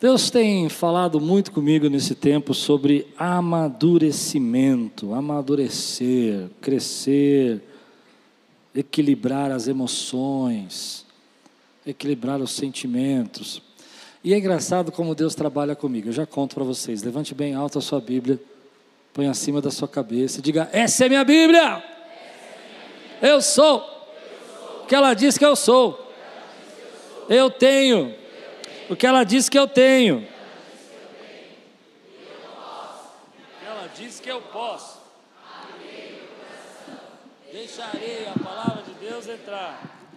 Deus tem falado muito comigo nesse tempo sobre amadurecimento, amadurecer, crescer, equilibrar as emoções, equilibrar os sentimentos. E é engraçado como Deus trabalha comigo. Eu já conto para vocês. Levante bem alto a sua Bíblia, põe acima da sua cabeça e diga: Essa é minha Bíblia. Eu sou que ela diz que eu sou. Eu tenho o que ela diz que eu tenho. Ela diz que eu posso. Deixarei a palavra de Deus entrar.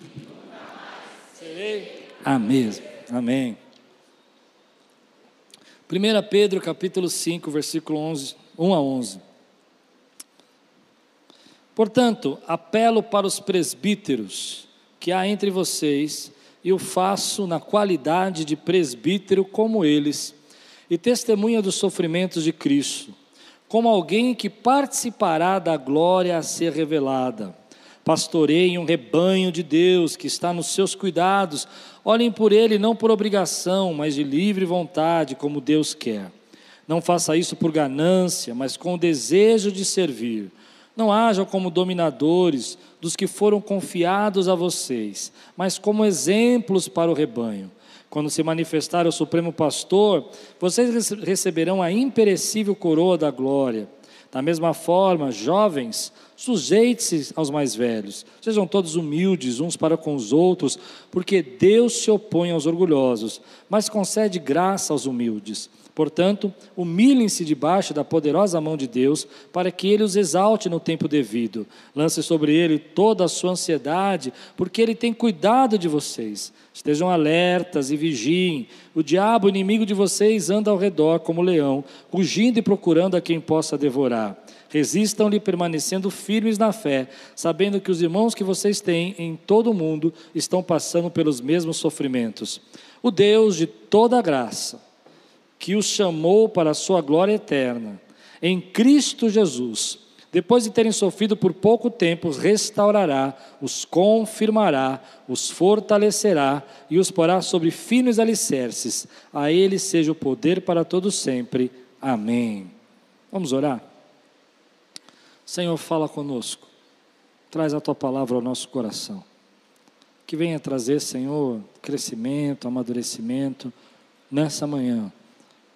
Serei a mesma. Amém. 1 Pedro capítulo 5, versículo 11, 1 a 11. Portanto, apelo para os presbíteros que há entre vocês, e o faço na qualidade de presbítero como eles, e testemunha dos sofrimentos de Cristo, como alguém que participará da glória a ser revelada. Pastorei um rebanho de Deus que está nos seus cuidados. Olhem por ele não por obrigação, mas de livre vontade, como Deus quer. Não faça isso por ganância, mas com o desejo de servir não hajam como dominadores dos que foram confiados a vocês, mas como exemplos para o rebanho. Quando se manifestar o Supremo Pastor, vocês receberão a imperecível coroa da glória. Da mesma forma, jovens, sujeite-se aos mais velhos. Sejam todos humildes uns para com os outros, porque Deus se opõe aos orgulhosos, mas concede graça aos humildes. Portanto, humilhem-se debaixo da poderosa mão de Deus, para que ele os exalte no tempo devido. Lance sobre ele toda a sua ansiedade, porque ele tem cuidado de vocês. Estejam alertas e vigiem. O diabo, inimigo de vocês, anda ao redor como leão, rugindo e procurando a quem possa devorar. Resistam-lhe permanecendo firmes na fé, sabendo que os irmãos que vocês têm em todo o mundo estão passando pelos mesmos sofrimentos. O Deus de toda graça, que os chamou para a sua glória eterna, em Cristo Jesus, depois de terem sofrido por pouco tempo, os restaurará, os confirmará, os fortalecerá e os porá sobre finos alicerces. A Ele seja o poder para todos sempre. Amém. Vamos orar? Senhor, fala conosco. Traz a tua palavra ao nosso coração. Que venha trazer, Senhor, crescimento, amadurecimento nessa manhã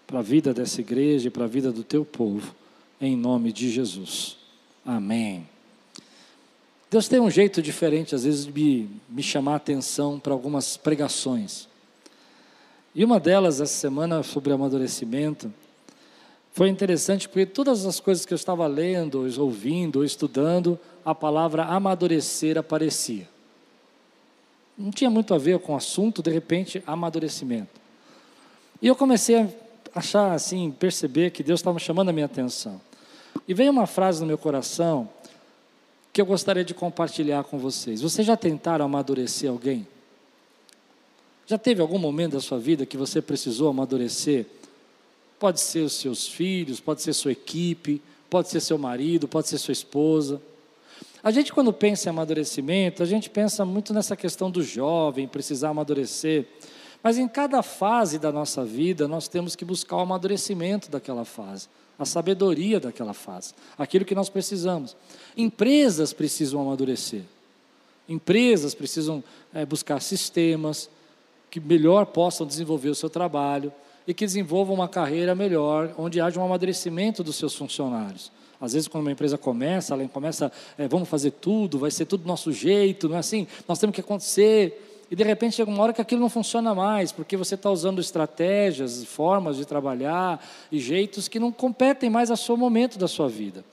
para a vida dessa igreja e para a vida do teu povo, em nome de Jesus. Amém. Deus tem um jeito diferente, às vezes, de me, me chamar a atenção para algumas pregações. E uma delas, essa semana, sobre amadurecimento, foi interessante porque todas as coisas que eu estava lendo, ouvindo, estudando, a palavra amadurecer aparecia. Não tinha muito a ver com o assunto, de repente, amadurecimento. E eu comecei a achar assim, perceber que Deus estava chamando a minha atenção. E veio uma frase no meu coração que eu gostaria de compartilhar com vocês. Vocês já tentaram amadurecer alguém? Já teve algum momento da sua vida que você precisou amadurecer? Pode ser os seus filhos, pode ser sua equipe, pode ser seu marido, pode ser sua esposa. A gente, quando pensa em amadurecimento, a gente pensa muito nessa questão do jovem precisar amadurecer. Mas em cada fase da nossa vida, nós temos que buscar o amadurecimento daquela fase, a sabedoria daquela fase, aquilo que nós precisamos. Empresas precisam amadurecer, empresas precisam é, buscar sistemas que melhor possam desenvolver o seu trabalho e que desenvolvam uma carreira melhor, onde haja um amadurecimento dos seus funcionários. Às vezes, quando uma empresa começa, ela começa, é, vamos fazer tudo, vai ser tudo do nosso jeito, não é assim? Nós temos que acontecer e de repente chega uma hora que aquilo não funciona mais, porque você está usando estratégias, formas de trabalhar e jeitos que não competem mais ao seu momento da sua vida.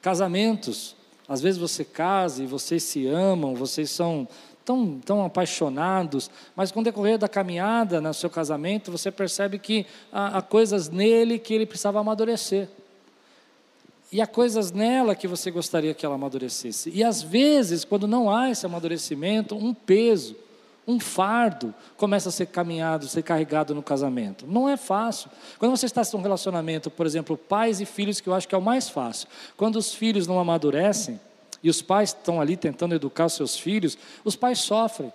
Casamentos, às vezes você casa e vocês se amam, vocês são tão, tão apaixonados, mas com o decorrer da caminhada no seu casamento, você percebe que há, há coisas nele que ele precisava amadurecer. E há coisas nela que você gostaria que ela amadurecesse. E às vezes, quando não há esse amadurecimento, um peso, um fardo começa a ser caminhado, ser carregado no casamento. Não é fácil. Quando você está em um relacionamento, por exemplo, pais e filhos, que eu acho que é o mais fácil. Quando os filhos não amadurecem e os pais estão ali tentando educar os seus filhos, os pais sofrem.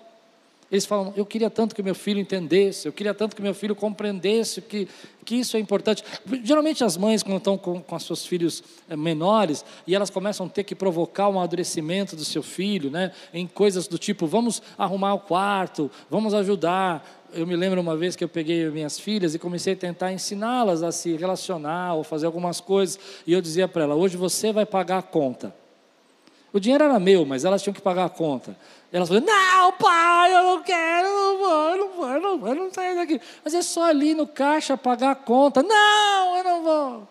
Eles falam, eu queria tanto que meu filho entendesse, eu queria tanto que meu filho compreendesse que, que isso é importante. Geralmente as mães, quando estão com, com seus filhos eh, menores, e elas começam a ter que provocar um amadurecimento do seu filho, né, em coisas do tipo, vamos arrumar o quarto, vamos ajudar. Eu me lembro uma vez que eu peguei minhas filhas e comecei a tentar ensiná-las a se relacionar ou fazer algumas coisas, e eu dizia para ela, hoje você vai pagar a conta. O dinheiro era meu, mas elas tinham que pagar a conta. Elas falaram, não, pai, eu não quero, eu não vou, eu não vou, eu não vou, eu não saio daqui. Mas é só ali no caixa pagar a conta. Não, eu não vou.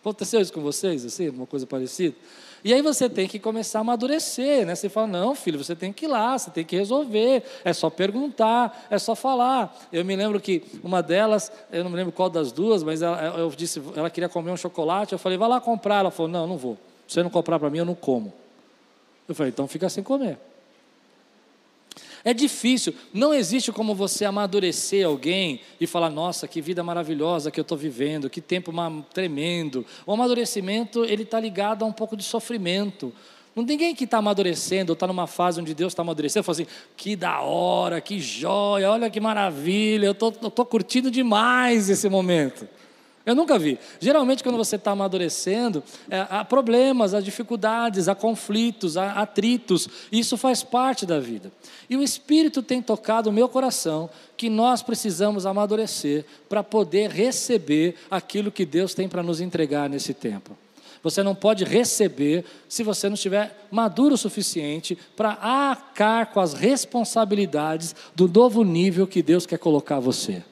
Aconteceu isso com vocês, assim, uma coisa parecida? E aí você tem que começar a amadurecer, né? Você fala, não, filho, você tem que ir lá, você tem que resolver, é só perguntar, é só falar. Eu me lembro que uma delas, eu não me lembro qual das duas, mas ela, eu disse, ela queria comer um chocolate, eu falei, vai lá comprar. Ela falou, não, não vou. Se você não comprar para mim, eu não como. Eu falei, então fica sem comer. É difícil, não existe como você amadurecer alguém e falar, nossa, que vida maravilhosa que eu estou vivendo, que tempo tremendo. O amadurecimento, ele está ligado a um pouco de sofrimento. Não tem ninguém que está amadurecendo, está numa fase onde Deus está amadurecendo, fala assim, que da hora, que joia, olha que maravilha, eu estou curtindo demais esse momento. Eu nunca vi. Geralmente, quando você está amadurecendo, é, há problemas, há dificuldades, há conflitos, há atritos. Isso faz parte da vida. E o Espírito tem tocado o meu coração que nós precisamos amadurecer para poder receber aquilo que Deus tem para nos entregar nesse tempo. Você não pode receber se você não estiver maduro o suficiente para arcar com as responsabilidades do novo nível que Deus quer colocar você.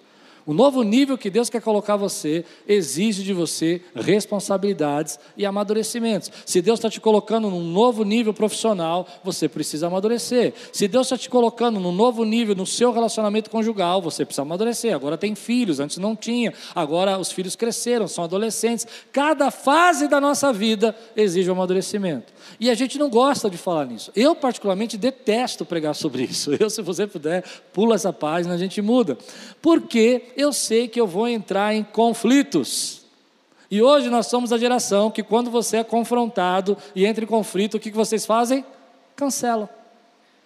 O novo nível que Deus quer colocar você exige de você responsabilidades e amadurecimentos. Se Deus está te colocando num novo nível profissional, você precisa amadurecer. Se Deus está te colocando num novo nível no seu relacionamento conjugal, você precisa amadurecer. Agora tem filhos, antes não tinha. Agora os filhos cresceram, são adolescentes. Cada fase da nossa vida exige um amadurecimento. E a gente não gosta de falar nisso. Eu, particularmente, detesto pregar sobre isso. Eu, se você puder, pula essa página, a gente muda. Porque eu sei que eu vou entrar em conflitos. E hoje nós somos a geração que, quando você é confrontado e entra em conflito, o que vocês fazem? Cancela.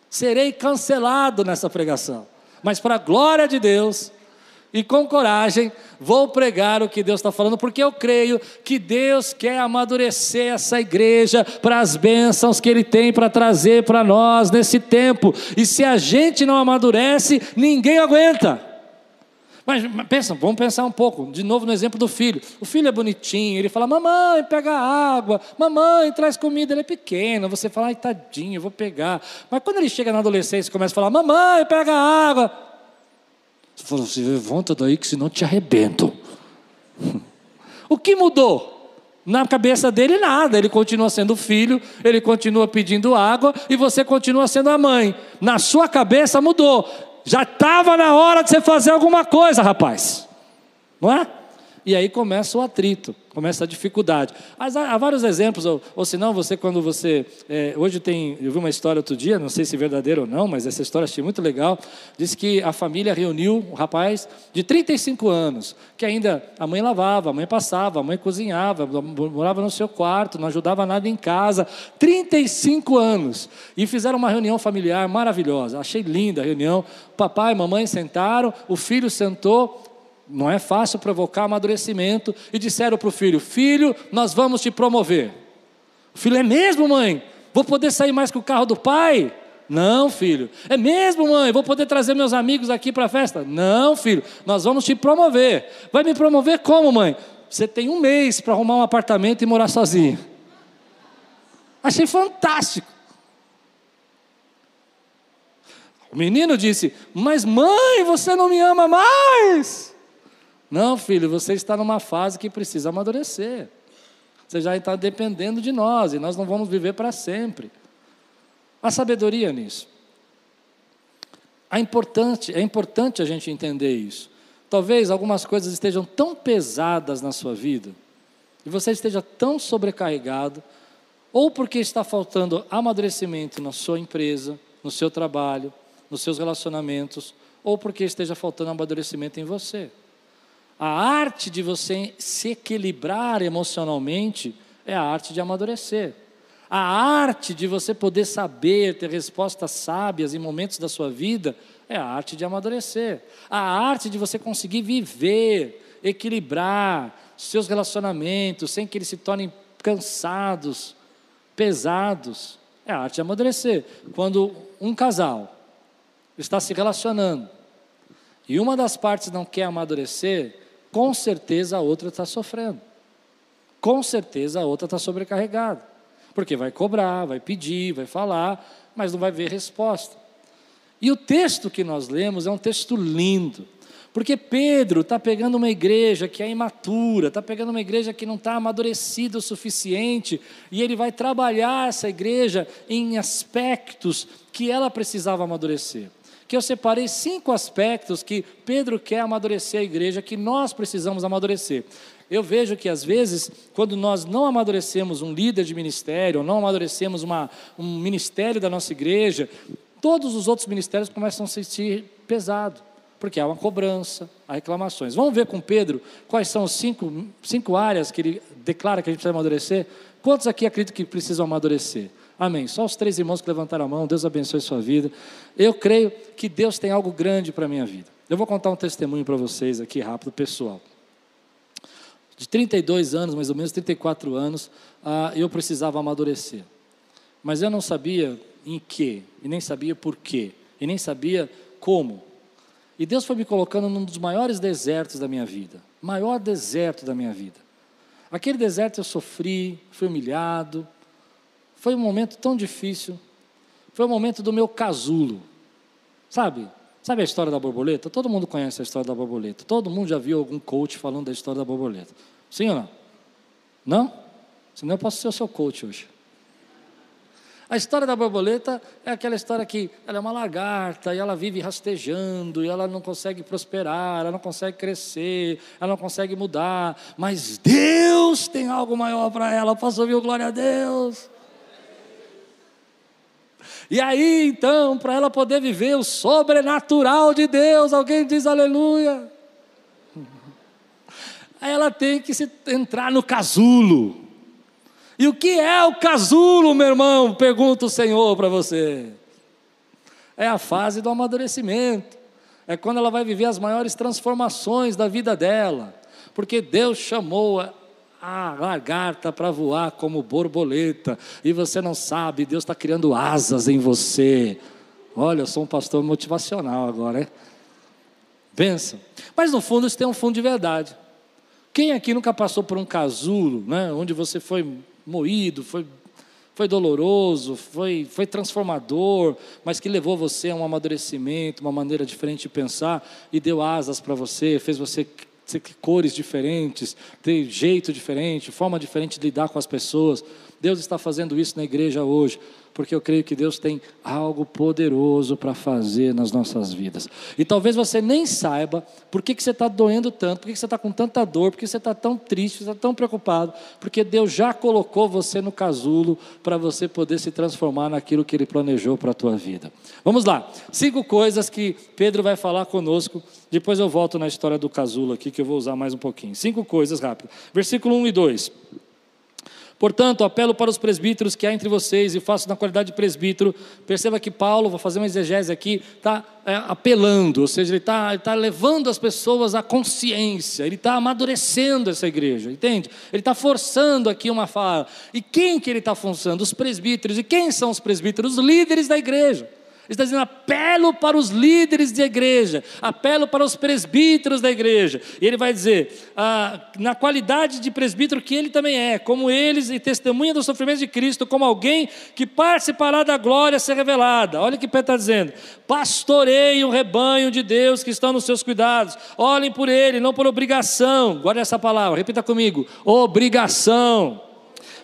Serei cancelado nessa pregação. Mas, para a glória de Deus, e com coragem vou pregar o que Deus está falando, porque eu creio que Deus quer amadurecer essa igreja para as bênçãos que Ele tem para trazer para nós nesse tempo. E se a gente não amadurece, ninguém aguenta. Mas, mas pensa, vamos pensar um pouco, de novo no exemplo do filho. O filho é bonitinho, ele fala: Mamãe, pega água, mamãe, traz comida. Ele é pequeno, você fala: Ai, tadinho, eu vou pegar. Mas quando ele chega na adolescência e começa a falar: Mamãe, pega água. Você fala assim: Levanta daí que senão te arrebento. o que mudou? Na cabeça dele, nada. Ele continua sendo filho, ele continua pedindo água e você continua sendo a mãe. Na sua cabeça mudou. Já estava na hora de você fazer alguma coisa, rapaz. Não é? E aí começa o atrito, começa a dificuldade. Mas há, vários exemplos, ou, ou se não, você quando você. É, hoje tem. Eu vi uma história outro dia, não sei se verdadeira ou não, mas essa história achei muito legal. Diz que a família reuniu um rapaz de 35 anos, que ainda a mãe lavava, a mãe passava, a mãe cozinhava, morava no seu quarto, não ajudava nada em casa. 35 anos. E fizeram uma reunião familiar maravilhosa. Achei linda a reunião. Papai e mamãe sentaram, o filho sentou não é fácil provocar amadurecimento. E disseram para o filho: Filho, nós vamos te promover. O filho, é mesmo, mãe? Vou poder sair mais com o carro do pai? Não, filho. É mesmo, mãe? Vou poder trazer meus amigos aqui para a festa? Não, filho. Nós vamos te promover. Vai me promover como, mãe? Você tem um mês para arrumar um apartamento e morar sozinho. Achei fantástico. O menino disse: Mas mãe, você não me ama mais. Não, filho, você está numa fase que precisa amadurecer. Você já está dependendo de nós e nós não vamos viver para sempre. Há sabedoria nisso. É importante, é importante a gente entender isso. Talvez algumas coisas estejam tão pesadas na sua vida e você esteja tão sobrecarregado, ou porque está faltando amadurecimento na sua empresa, no seu trabalho, nos seus relacionamentos, ou porque esteja faltando amadurecimento em você. A arte de você se equilibrar emocionalmente é a arte de amadurecer. A arte de você poder saber, ter respostas sábias em momentos da sua vida, é a arte de amadurecer. A arte de você conseguir viver, equilibrar seus relacionamentos sem que eles se tornem cansados, pesados. É a arte de amadurecer. Quando um casal está se relacionando e uma das partes não quer amadurecer, com certeza a outra está sofrendo. Com certeza a outra está sobrecarregada. Porque vai cobrar, vai pedir, vai falar, mas não vai ver resposta. E o texto que nós lemos é um texto lindo. Porque Pedro está pegando uma igreja que é imatura, está pegando uma igreja que não está amadurecida o suficiente, e ele vai trabalhar essa igreja em aspectos que ela precisava amadurecer. Que eu separei cinco aspectos que Pedro quer amadurecer a igreja, que nós precisamos amadurecer. Eu vejo que às vezes, quando nós não amadurecemos um líder de ministério, ou não amadurecemos uma, um ministério da nossa igreja, todos os outros ministérios começam a se sentir pesado porque há uma cobrança, há reclamações. Vamos ver com Pedro quais são as cinco, cinco áreas que ele declara que a gente precisa amadurecer? Quantos aqui acreditam que precisam amadurecer? Amém. Só os três irmãos que levantaram a mão, Deus abençoe sua vida. Eu creio que Deus tem algo grande para a minha vida. Eu vou contar um testemunho para vocês aqui rápido, pessoal. De 32 anos, mais ou menos 34 anos, ah, eu precisava amadurecer. Mas eu não sabia em que, e nem sabia por quê, e nem sabia como. E Deus foi me colocando num dos maiores desertos da minha vida maior deserto da minha vida. Aquele deserto eu sofri, fui humilhado, foi um momento tão difícil, foi o um momento do meu casulo, sabe? Sabe a história da borboleta? Todo mundo conhece a história da borboleta. Todo mundo já viu algum coach falando da história da borboleta. Sim ou não? Não? Senão eu posso ser o seu coach hoje. A história da borboleta é aquela história que ela é uma lagarta e ela vive rastejando e ela não consegue prosperar, ela não consegue crescer, ela não consegue mudar, mas Deus tem algo maior para ela. Posso ouvir o glória a Deus? E aí, então, para ela poder viver o sobrenatural de Deus, alguém diz aleluia. Ela tem que se, entrar no casulo. E o que é o casulo, meu irmão? Pergunta o Senhor para você. É a fase do amadurecimento. É quando ela vai viver as maiores transformações da vida dela. Porque Deus chamou lagarta para voar como borboleta. E você não sabe, Deus está criando asas em você. Olha, eu sou um pastor motivacional agora, é? Pensa. Mas no fundo isso tem um fundo de verdade. Quem aqui nunca passou por um casulo, né, onde você foi moído, foi, foi doloroso, foi, foi transformador, mas que levou você a um amadurecimento, uma maneira diferente de pensar e deu asas para você, fez você ter cores diferentes, ter jeito diferente, forma diferente de lidar com as pessoas. Deus está fazendo isso na igreja hoje porque eu creio que Deus tem algo poderoso para fazer nas nossas vidas. E talvez você nem saiba por que, que você está doendo tanto, por que, que você está com tanta dor, por que você está tão triste, está tão preocupado, porque Deus já colocou você no casulo para você poder se transformar naquilo que Ele planejou para a tua vida. Vamos lá, cinco coisas que Pedro vai falar conosco, depois eu volto na história do casulo aqui, que eu vou usar mais um pouquinho. Cinco coisas rápido. Versículo 1 e 2. Portanto, apelo para os presbíteros que há entre vocês e faço na qualidade de presbítero. Perceba que Paulo, vou fazer uma exegese aqui, está é, apelando, ou seja, ele está tá levando as pessoas à consciência, ele está amadurecendo essa igreja, entende? Ele está forçando aqui uma fala. E quem que ele está forçando? Os presbíteros. E quem são os presbíteros? Os líderes da igreja. Ele está dizendo: apelo para os líderes de igreja, apelo para os presbíteros da igreja. E ele vai dizer, ah, na qualidade de presbítero que ele também é, como eles, e testemunha do sofrimento de Cristo, como alguém que participará da glória a ser revelada. Olha o que Pedro está dizendo: pastorei o rebanho de Deus que estão nos seus cuidados, olhem por ele, não por obrigação. Guarde essa palavra, repita comigo: obrigação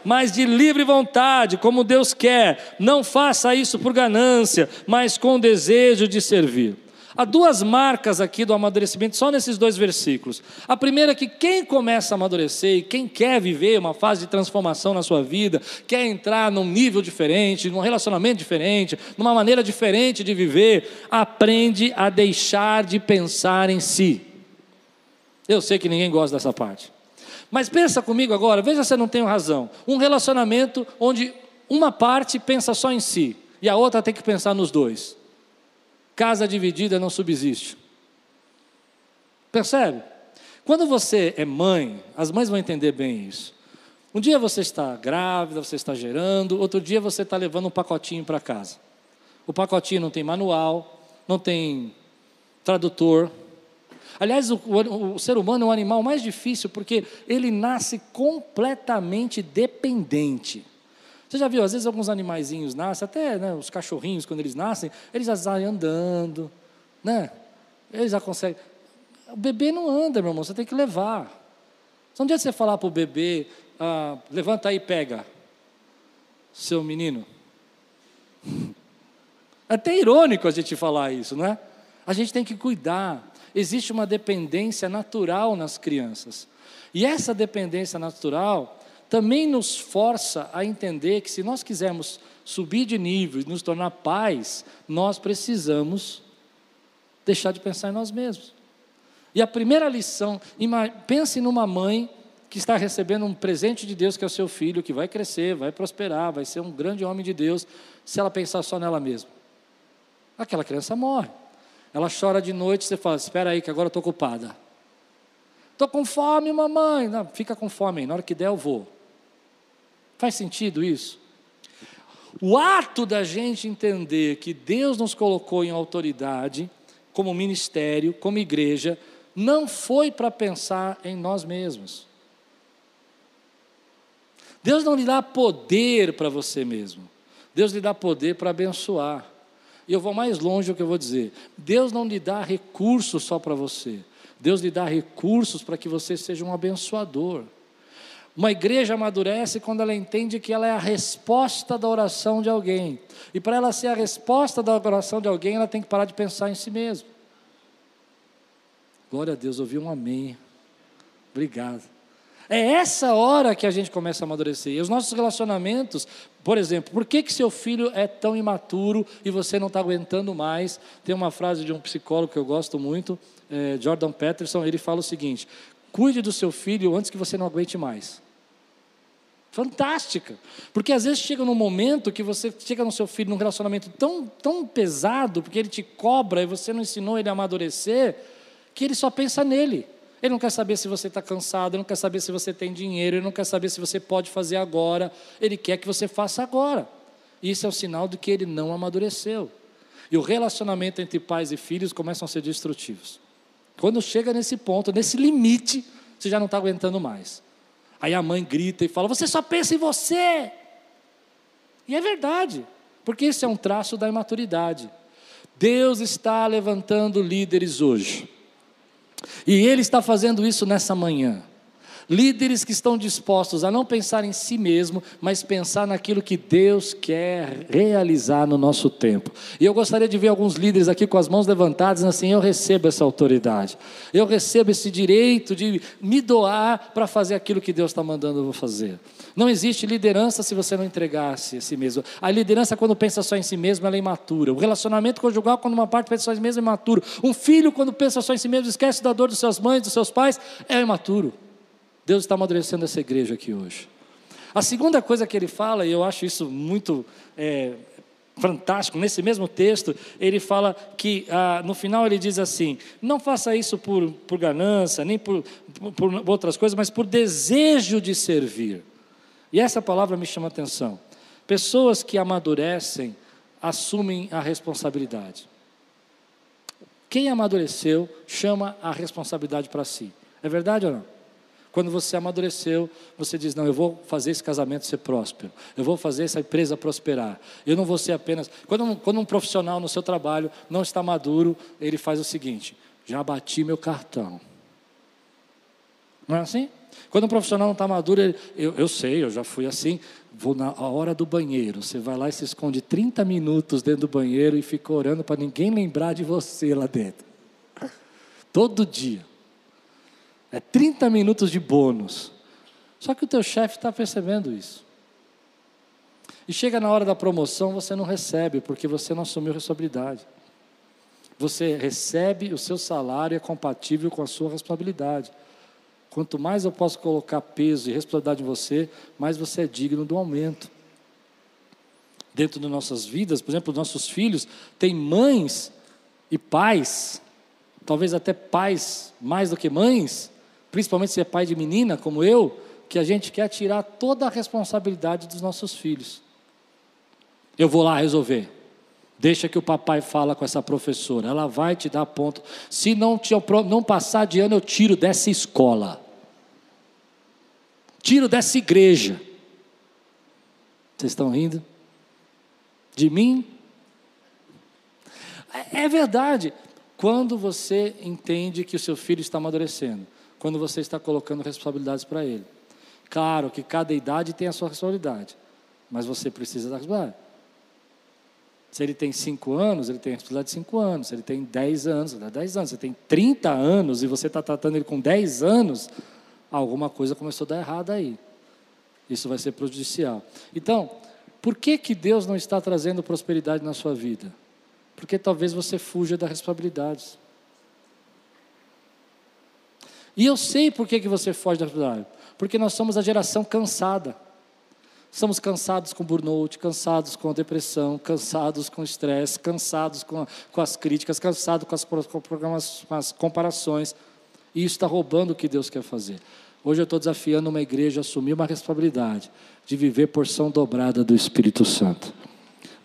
mas de livre vontade, como Deus quer. Não faça isso por ganância, mas com desejo de servir. Há duas marcas aqui do amadurecimento, só nesses dois versículos. A primeira é que quem começa a amadurecer e quem quer viver uma fase de transformação na sua vida, quer entrar num nível diferente, num relacionamento diferente, numa maneira diferente de viver, aprende a deixar de pensar em si. Eu sei que ninguém gosta dessa parte. Mas pensa comigo agora, veja se eu não tenho razão. Um relacionamento onde uma parte pensa só em si e a outra tem que pensar nos dois. Casa dividida não subsiste. Percebe? Quando você é mãe, as mães vão entender bem isso. Um dia você está grávida, você está gerando, outro dia você está levando um pacotinho para casa. O pacotinho não tem manual, não tem tradutor. Aliás, o, o, o, ser humano é um animal mais difícil porque ele nasce completamente dependente. Você já viu, às vezes alguns animaizinhos nascem, até né, os cachorrinhos, quando eles nascem, eles saem andando, né? Eles já conseguem. O bebê não anda, meu irmão, você tem que levar. Só um dia você falar para o bebê, ah, levanta aí e pega, seu menino. É até irônico a gente falar isso, não é? A gente tem que cuidar. Existe uma dependência natural nas crianças. E essa dependência natural também nos força a entender que se nós quisermos subir de nível e nos tornar pais, nós precisamos deixar de pensar em nós mesmos. E a primeira lição, pense numa mãe que está recebendo um presente de Deus, que é o seu filho, que vai crescer, vai prosperar, vai ser um grande homem de Deus, se ela pensar só nela mesma aquela criança morre. Ela chora de noite, você fala: Espera aí, que agora eu estou ocupada. Estou com fome, mamãe. Não, fica com fome na hora que der eu vou. Faz sentido isso? O ato da gente entender que Deus nos colocou em autoridade, como ministério, como igreja, não foi para pensar em nós mesmos. Deus não lhe dá poder para você mesmo. Deus lhe dá poder para abençoar. E eu vou mais longe do que eu vou dizer. Deus não lhe dá recursos só para você. Deus lhe dá recursos para que você seja um abençoador. Uma igreja amadurece quando ela entende que ela é a resposta da oração de alguém. E para ela ser a resposta da oração de alguém, ela tem que parar de pensar em si mesma. Glória a Deus, ouvi um amém. Obrigado. É essa hora que a gente começa a amadurecer. E os nossos relacionamentos, por exemplo, por que, que seu filho é tão imaturo e você não está aguentando mais? Tem uma frase de um psicólogo que eu gosto muito, é, Jordan Peterson, ele fala o seguinte: cuide do seu filho antes que você não aguente mais. Fantástica. Porque às vezes chega num momento que você chega no seu filho num relacionamento tão, tão pesado, porque ele te cobra e você não ensinou ele a amadurecer, que ele só pensa nele. Ele não quer saber se você está cansado, ele não quer saber se você tem dinheiro, ele não quer saber se você pode fazer agora, ele quer que você faça agora. Isso é o sinal de que ele não amadureceu. E o relacionamento entre pais e filhos começam a ser destrutivos. Quando chega nesse ponto, nesse limite, você já não está aguentando mais. Aí a mãe grita e fala: Você só pensa em você. E é verdade, porque esse é um traço da imaturidade. Deus está levantando líderes hoje e Ele está fazendo isso nessa manhã. Líderes que estão dispostos a não pensar em si mesmo, mas pensar naquilo que Deus quer realizar no nosso tempo. E eu gostaria de ver alguns líderes aqui com as mãos levantadas, assim: eu recebo essa autoridade, eu recebo esse direito de me doar para fazer aquilo que Deus está mandando eu fazer. Não existe liderança se você não entregasse a si mesmo. A liderança, quando pensa só em si mesmo, ela é imatura. O relacionamento conjugal, quando uma parte pensa só em si mesmo, é imaturo. Um filho, quando pensa só em si mesmo, esquece da dor dos seus mães, dos seus pais, é imaturo. Deus está amadurecendo essa igreja aqui hoje. A segunda coisa que ele fala, e eu acho isso muito é, fantástico, nesse mesmo texto, ele fala que ah, no final ele diz assim: não faça isso por, por ganância, nem por, por, por outras coisas, mas por desejo de servir. E essa palavra me chama a atenção. Pessoas que amadurecem assumem a responsabilidade. Quem amadureceu chama a responsabilidade para si. É verdade ou não? Quando você amadureceu, você diz: Não, eu vou fazer esse casamento ser próspero, eu vou fazer essa empresa prosperar. Eu não vou ser apenas. Quando um, quando um profissional no seu trabalho não está maduro, ele faz o seguinte: Já bati meu cartão. Não é assim? Quando um profissional não está maduro, ele, eu, eu sei, eu já fui assim. Vou na hora do banheiro. Você vai lá e se esconde 30 minutos dentro do banheiro e fica orando para ninguém lembrar de você lá dentro. Todo dia. É 30 minutos de bônus. Só que o teu chefe está percebendo isso. E chega na hora da promoção, você não recebe, porque você não assumiu responsabilidade. Você recebe o seu salário, é compatível com a sua responsabilidade. Quanto mais eu posso colocar peso e responsabilidade em você, mais você é digno do aumento. dentro das nossas vidas. Por exemplo, nossos filhos têm mães e pais, talvez até pais mais do que mães, principalmente se é pai de menina, como eu, que a gente quer tirar toda a responsabilidade dos nossos filhos. Eu vou lá resolver. Deixa que o papai fala com essa professora, ela vai te dar ponto. Se não, te, não passar de ano, eu tiro dessa escola. Tiro dessa igreja. Vocês estão rindo? De mim? É, é verdade. Quando você entende que o seu filho está amadurecendo, quando você está colocando responsabilidades para ele. Claro que cada idade tem a sua responsabilidade, mas você precisa da responsabilidade. Se ele tem 5 anos, ele tem a responsabilidade de 5 anos. Se ele tem 10 anos, ele tem 10 anos. Se ele tem 30 anos e você está tratando ele com 10 anos, alguma coisa começou a dar errado aí. Isso vai ser prejudicial. Então, por que, que Deus não está trazendo prosperidade na sua vida? Porque talvez você fuja das responsabilidades. E eu sei por que, que você foge da responsabilidade. Porque nós somos a geração cansada. Somos cansados com burnout, cansados com depressão, cansados com estresse, cansados com, com, as críticas, cansados com as, com as comparações. E isso está roubando o que Deus quer fazer. Hoje eu estou desafiando uma igreja a assumir uma responsabilidade de viver porção dobrada do Espírito Santo.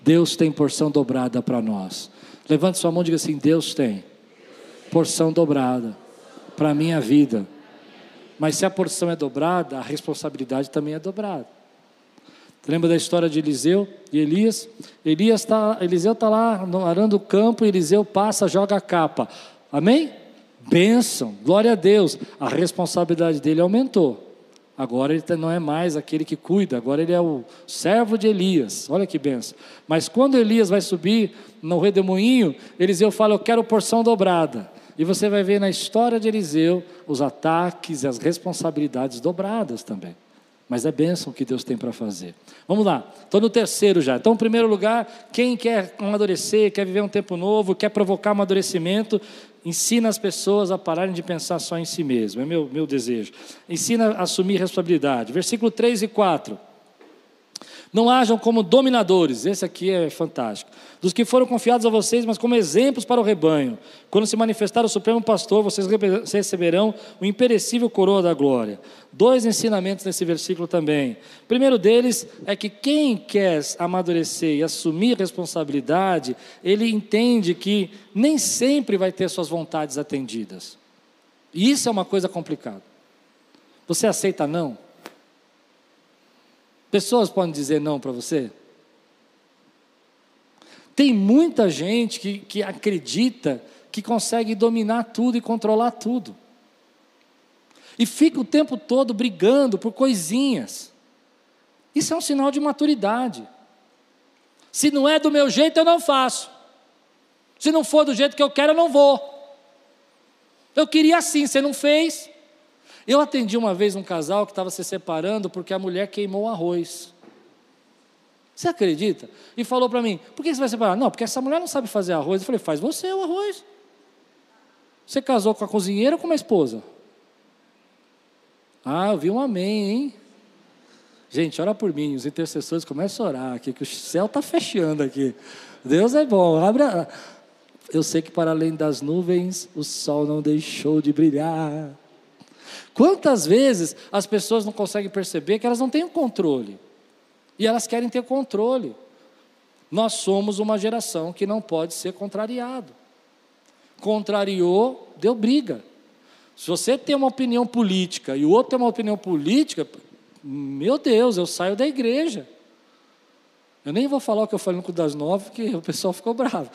Deus tem porção dobrada para nós. Levante sua mão e diga assim: Deus tem porção dobrada para a minha vida. Mas se a porção é dobrada, a responsabilidade também é dobrada. Lembra da história de Eliseu e Elias? Elias tá, Eliseu está lá arando o campo, e Eliseu passa, joga a capa. Amém? Bênção, glória a Deus. A responsabilidade dele aumentou. Agora ele não é mais aquele que cuida, agora ele é o servo de Elias. Olha que benção. Mas quando Elias vai subir no redemoinho, Eliseu fala: Eu quero porção dobrada. E você vai ver na história de Eliseu os ataques e as responsabilidades dobradas também. Mas é bênção que Deus tem para fazer. Vamos lá, estou no terceiro já. Então, em primeiro lugar, quem quer amadurecer, quer viver um tempo novo, quer provocar amadurecimento, ensina as pessoas a pararem de pensar só em si mesmo. É meu, meu desejo. Ensina a assumir responsabilidade. Versículo 3 e 4. Não hajam como dominadores, esse aqui é fantástico. Dos que foram confiados a vocês, mas como exemplos para o rebanho. Quando se manifestar o Supremo Pastor, vocês receberão o imperecível coroa da glória. Dois ensinamentos nesse versículo também. O primeiro deles é que quem quer amadurecer e assumir responsabilidade, ele entende que nem sempre vai ter suas vontades atendidas. E isso é uma coisa complicada. Você aceita não? Pessoas podem dizer não para você? Tem muita gente que, que acredita que consegue dominar tudo e controlar tudo. E fica o tempo todo brigando por coisinhas. Isso é um sinal de maturidade. Se não é do meu jeito, eu não faço. Se não for do jeito que eu quero, eu não vou. Eu queria assim, você não fez, eu atendi uma vez um casal que estava se separando porque a mulher queimou o arroz. Você acredita? E falou para mim: por que você vai separar? Não, porque essa mulher não sabe fazer arroz. Eu falei: faz você o arroz. Você casou com a cozinheira ou com a esposa? Ah, eu vi um amém, hein? Gente, ora por mim, os intercessores começam a orar aqui, que o céu está fechando aqui. Deus é bom. Abre a... Eu sei que para além das nuvens, o sol não deixou de brilhar. Quantas vezes as pessoas não conseguem perceber que elas não têm o controle? E elas querem ter controle. Nós somos uma geração que não pode ser contrariado. Contrariou, deu briga. Se você tem uma opinião política e o outro tem uma opinião política, meu Deus, eu saio da igreja. Eu nem vou falar o que eu falei no das nove, porque o pessoal ficou bravo.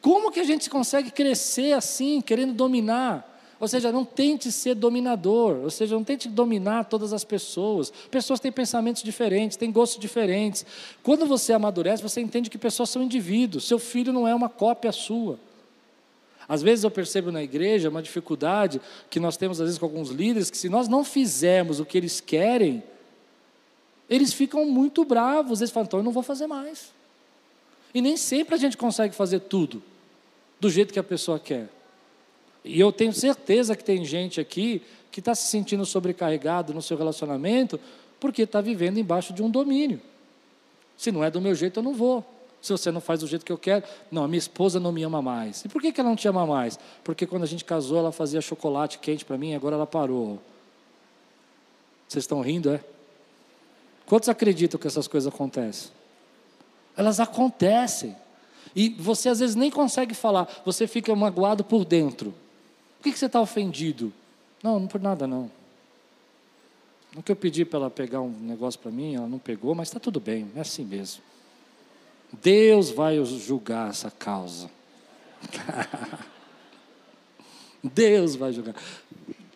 Como que a gente consegue crescer assim, querendo dominar? Ou seja, não tente ser dominador, ou seja, não tente dominar todas as pessoas. Pessoas têm pensamentos diferentes, têm gostos diferentes. Quando você amadurece, você entende que pessoas são indivíduos. Seu filho não é uma cópia sua. Às vezes eu percebo na igreja uma dificuldade que nós temos às vezes com alguns líderes que se nós não fizermos o que eles querem, eles ficam muito bravos, eles falam, então eu não vou fazer mais. E nem sempre a gente consegue fazer tudo do jeito que a pessoa quer. E eu tenho certeza que tem gente aqui que está se sentindo sobrecarregado no seu relacionamento porque está vivendo embaixo de um domínio. Se não é do meu jeito, eu não vou. Se você não faz do jeito que eu quero, não, a minha esposa não me ama mais. E por que, ela não te ama mais? Porque quando a gente casou, ela fazia chocolate quente para mim, agora ela parou. Vocês estão rindo, é? Quantos acreditam que essas coisas acontecem? Elas acontecem. E você às vezes nem consegue falar, você fica magoado por dentro. Por que, que você está ofendido? Não, não por nada não. No que eu pedi para ela pegar um negócio para mim, ela não pegou, mas está tudo bem, é assim mesmo. Deus vai julgar essa causa. Deus vai julgar.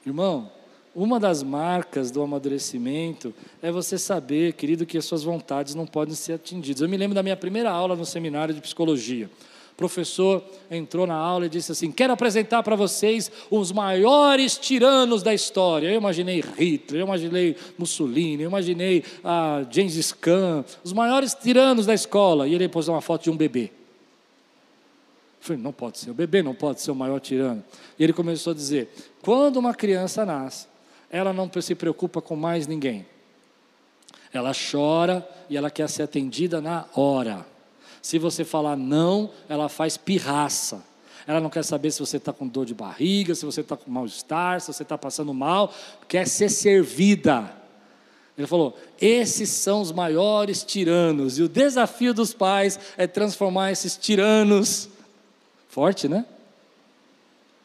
Irmão, uma das marcas do amadurecimento é você saber, querido, que as suas vontades não podem ser atingidas. Eu me lembro da minha primeira aula no seminário de psicologia. Professor entrou na aula e disse assim: Quero apresentar para vocês os maiores tiranos da história. Eu imaginei Hitler, eu imaginei Mussolini, eu imaginei ah, James Khan, os maiores tiranos da escola. E ele pôs uma foto de um bebê. Eu falei: Não pode ser, o bebê não pode ser o maior tirano. E ele começou a dizer: Quando uma criança nasce, ela não se preocupa com mais ninguém. Ela chora e ela quer ser atendida na hora. Se você falar não, ela faz pirraça. Ela não quer saber se você está com dor de barriga, se você está com mal-estar, se você está passando mal, quer ser servida. Ele falou: esses são os maiores tiranos, e o desafio dos pais é transformar esses tiranos. Forte, né?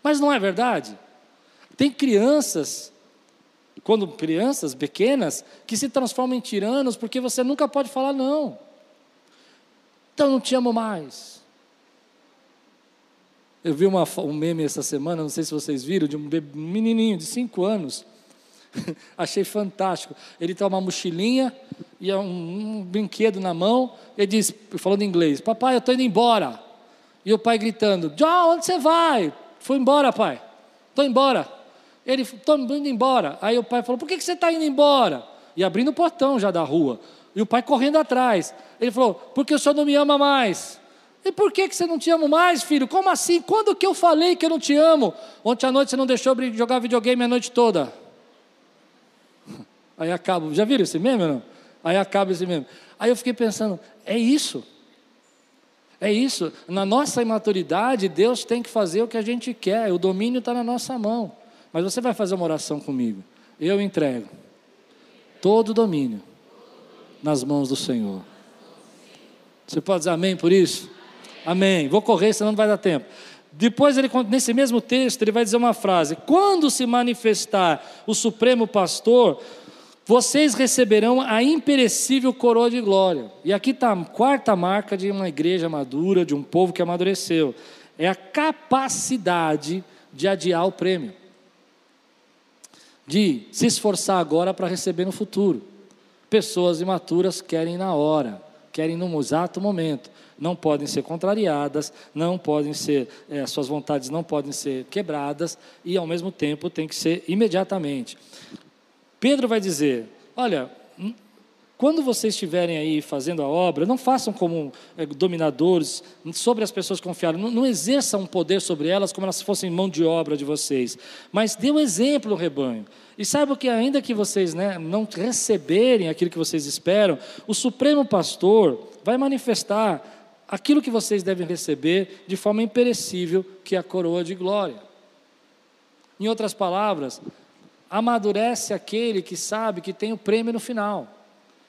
Mas não é verdade? Tem crianças, quando crianças pequenas, que se transformam em tiranos porque você nunca pode falar não. Então não te amo mais. Eu vi uma, um meme essa semana, não sei se vocês viram, de um menininho de 5 anos. Achei fantástico. Ele tem uma mochilinha e um, um brinquedo na mão. Ele diz, falando em inglês: Papai, eu estou indo embora. E o pai gritando: John, onde você vai? Foi embora, pai. Estou embora. Ele, estou indo embora. Aí o pai falou: Por que, que você está indo embora? E abrindo o portão já da rua. E o pai correndo atrás. Ele falou: Porque o senhor não me ama mais. E por que, que você não te ama mais, filho? Como assim? Quando que eu falei que eu não te amo? Ontem à noite você não deixou jogar videogame a noite toda. Aí acaba. Já viram esse meme não? Aí acaba esse meme. Aí eu fiquei pensando: é isso. É isso. Na nossa imaturidade, Deus tem que fazer o que a gente quer. O domínio está na nossa mão. Mas você vai fazer uma oração comigo. Eu entrego todo o domínio nas mãos do Senhor. Você pode dizer amém por isso? Amém. Vou correr, senão não vai dar tempo. Depois, ele, nesse mesmo texto, ele vai dizer uma frase: Quando se manifestar o Supremo Pastor, vocês receberão a imperecível coroa de glória. E aqui está a quarta marca de uma igreja madura, de um povo que amadureceu: é a capacidade de adiar o prêmio, de se esforçar agora para receber no futuro. Pessoas imaturas querem na hora, querem no exato momento. Não podem ser contrariadas, não podem ser, é, suas vontades não podem ser quebradas e ao mesmo tempo tem que ser imediatamente. Pedro vai dizer: olha, hum, quando vocês estiverem aí fazendo a obra, não façam como é, dominadores sobre as pessoas confiadas, não, não exerçam um poder sobre elas como elas fossem mão de obra de vocês, mas dê um exemplo no rebanho. E saibam que, ainda que vocês né, não receberem aquilo que vocês esperam, o Supremo Pastor vai manifestar aquilo que vocês devem receber de forma imperecível, que é a coroa de glória. Em outras palavras, amadurece aquele que sabe que tem o prêmio no final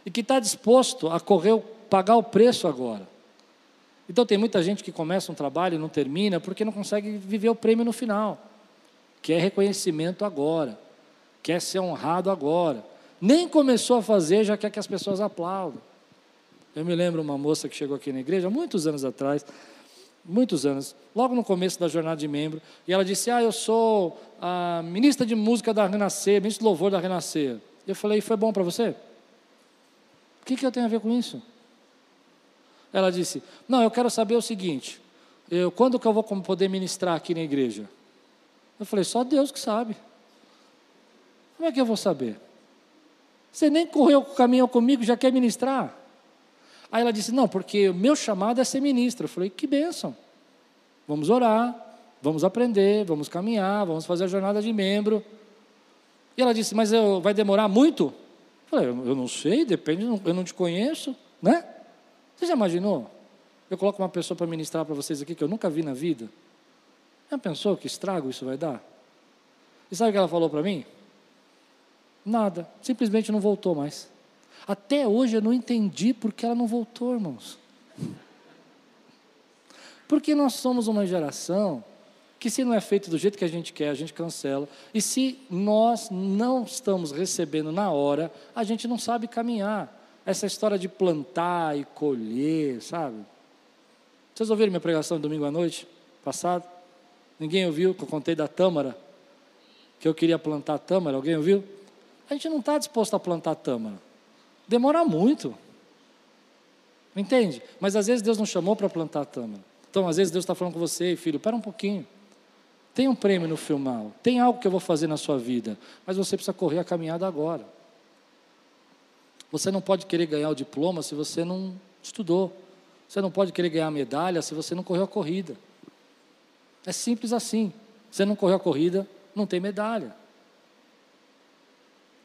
e que está disposto a correr, pagar o preço agora. Então tem muita gente que começa um trabalho e não termina porque não consegue viver o prêmio no final, que é reconhecimento agora quer ser honrado agora. Nem começou a fazer, já quer que as pessoas aplaudam. Eu me lembro uma moça que chegou aqui na igreja, muitos anos atrás, muitos anos, logo no começo da jornada de membro, e ela disse: Ah, eu sou a ministra de música da Renascer, ministra de louvor da Renascer. Eu falei: Foi bom para você? O que, que eu tenho a ver com isso? Ela disse: Não, eu quero saber o seguinte: eu, quando que eu vou poder ministrar aqui na igreja? Eu falei: Só Deus que sabe. Como é que eu vou saber? Você nem correu o caminho comigo, já quer ministrar? Aí ela disse: Não, porque o meu chamado é ser ministra. Eu falei: Que bênção. Vamos orar, vamos aprender, vamos caminhar, vamos fazer a jornada de membro. E ela disse: Mas eu, vai demorar muito? Eu falei: Eu não sei, depende, eu não te conheço, né? Você já imaginou? Eu coloco uma pessoa para ministrar para vocês aqui que eu nunca vi na vida. Já pensou que estrago isso vai dar? E sabe o que ela falou para mim? Nada, simplesmente não voltou mais. Até hoje eu não entendi porque ela não voltou, irmãos. Porque nós somos uma geração que, se não é feito do jeito que a gente quer, a gente cancela. E se nós não estamos recebendo na hora, a gente não sabe caminhar. Essa história de plantar e colher, sabe? Vocês ouviram minha pregação domingo à noite, passado? Ninguém ouviu que eu contei da tâmara? Que eu queria plantar tâmara, alguém ouviu? A gente não está disposto a plantar tâmara. Demora muito. Entende? Mas às vezes Deus não chamou para plantar tâmara. Então, às vezes Deus está falando com você, filho, para um pouquinho. Tem um prêmio no filmal, tem algo que eu vou fazer na sua vida, mas você precisa correr a caminhada agora. Você não pode querer ganhar o diploma se você não estudou. Você não pode querer ganhar a medalha se você não correu a corrida. É simples assim. Você não correu a corrida, não tem medalha.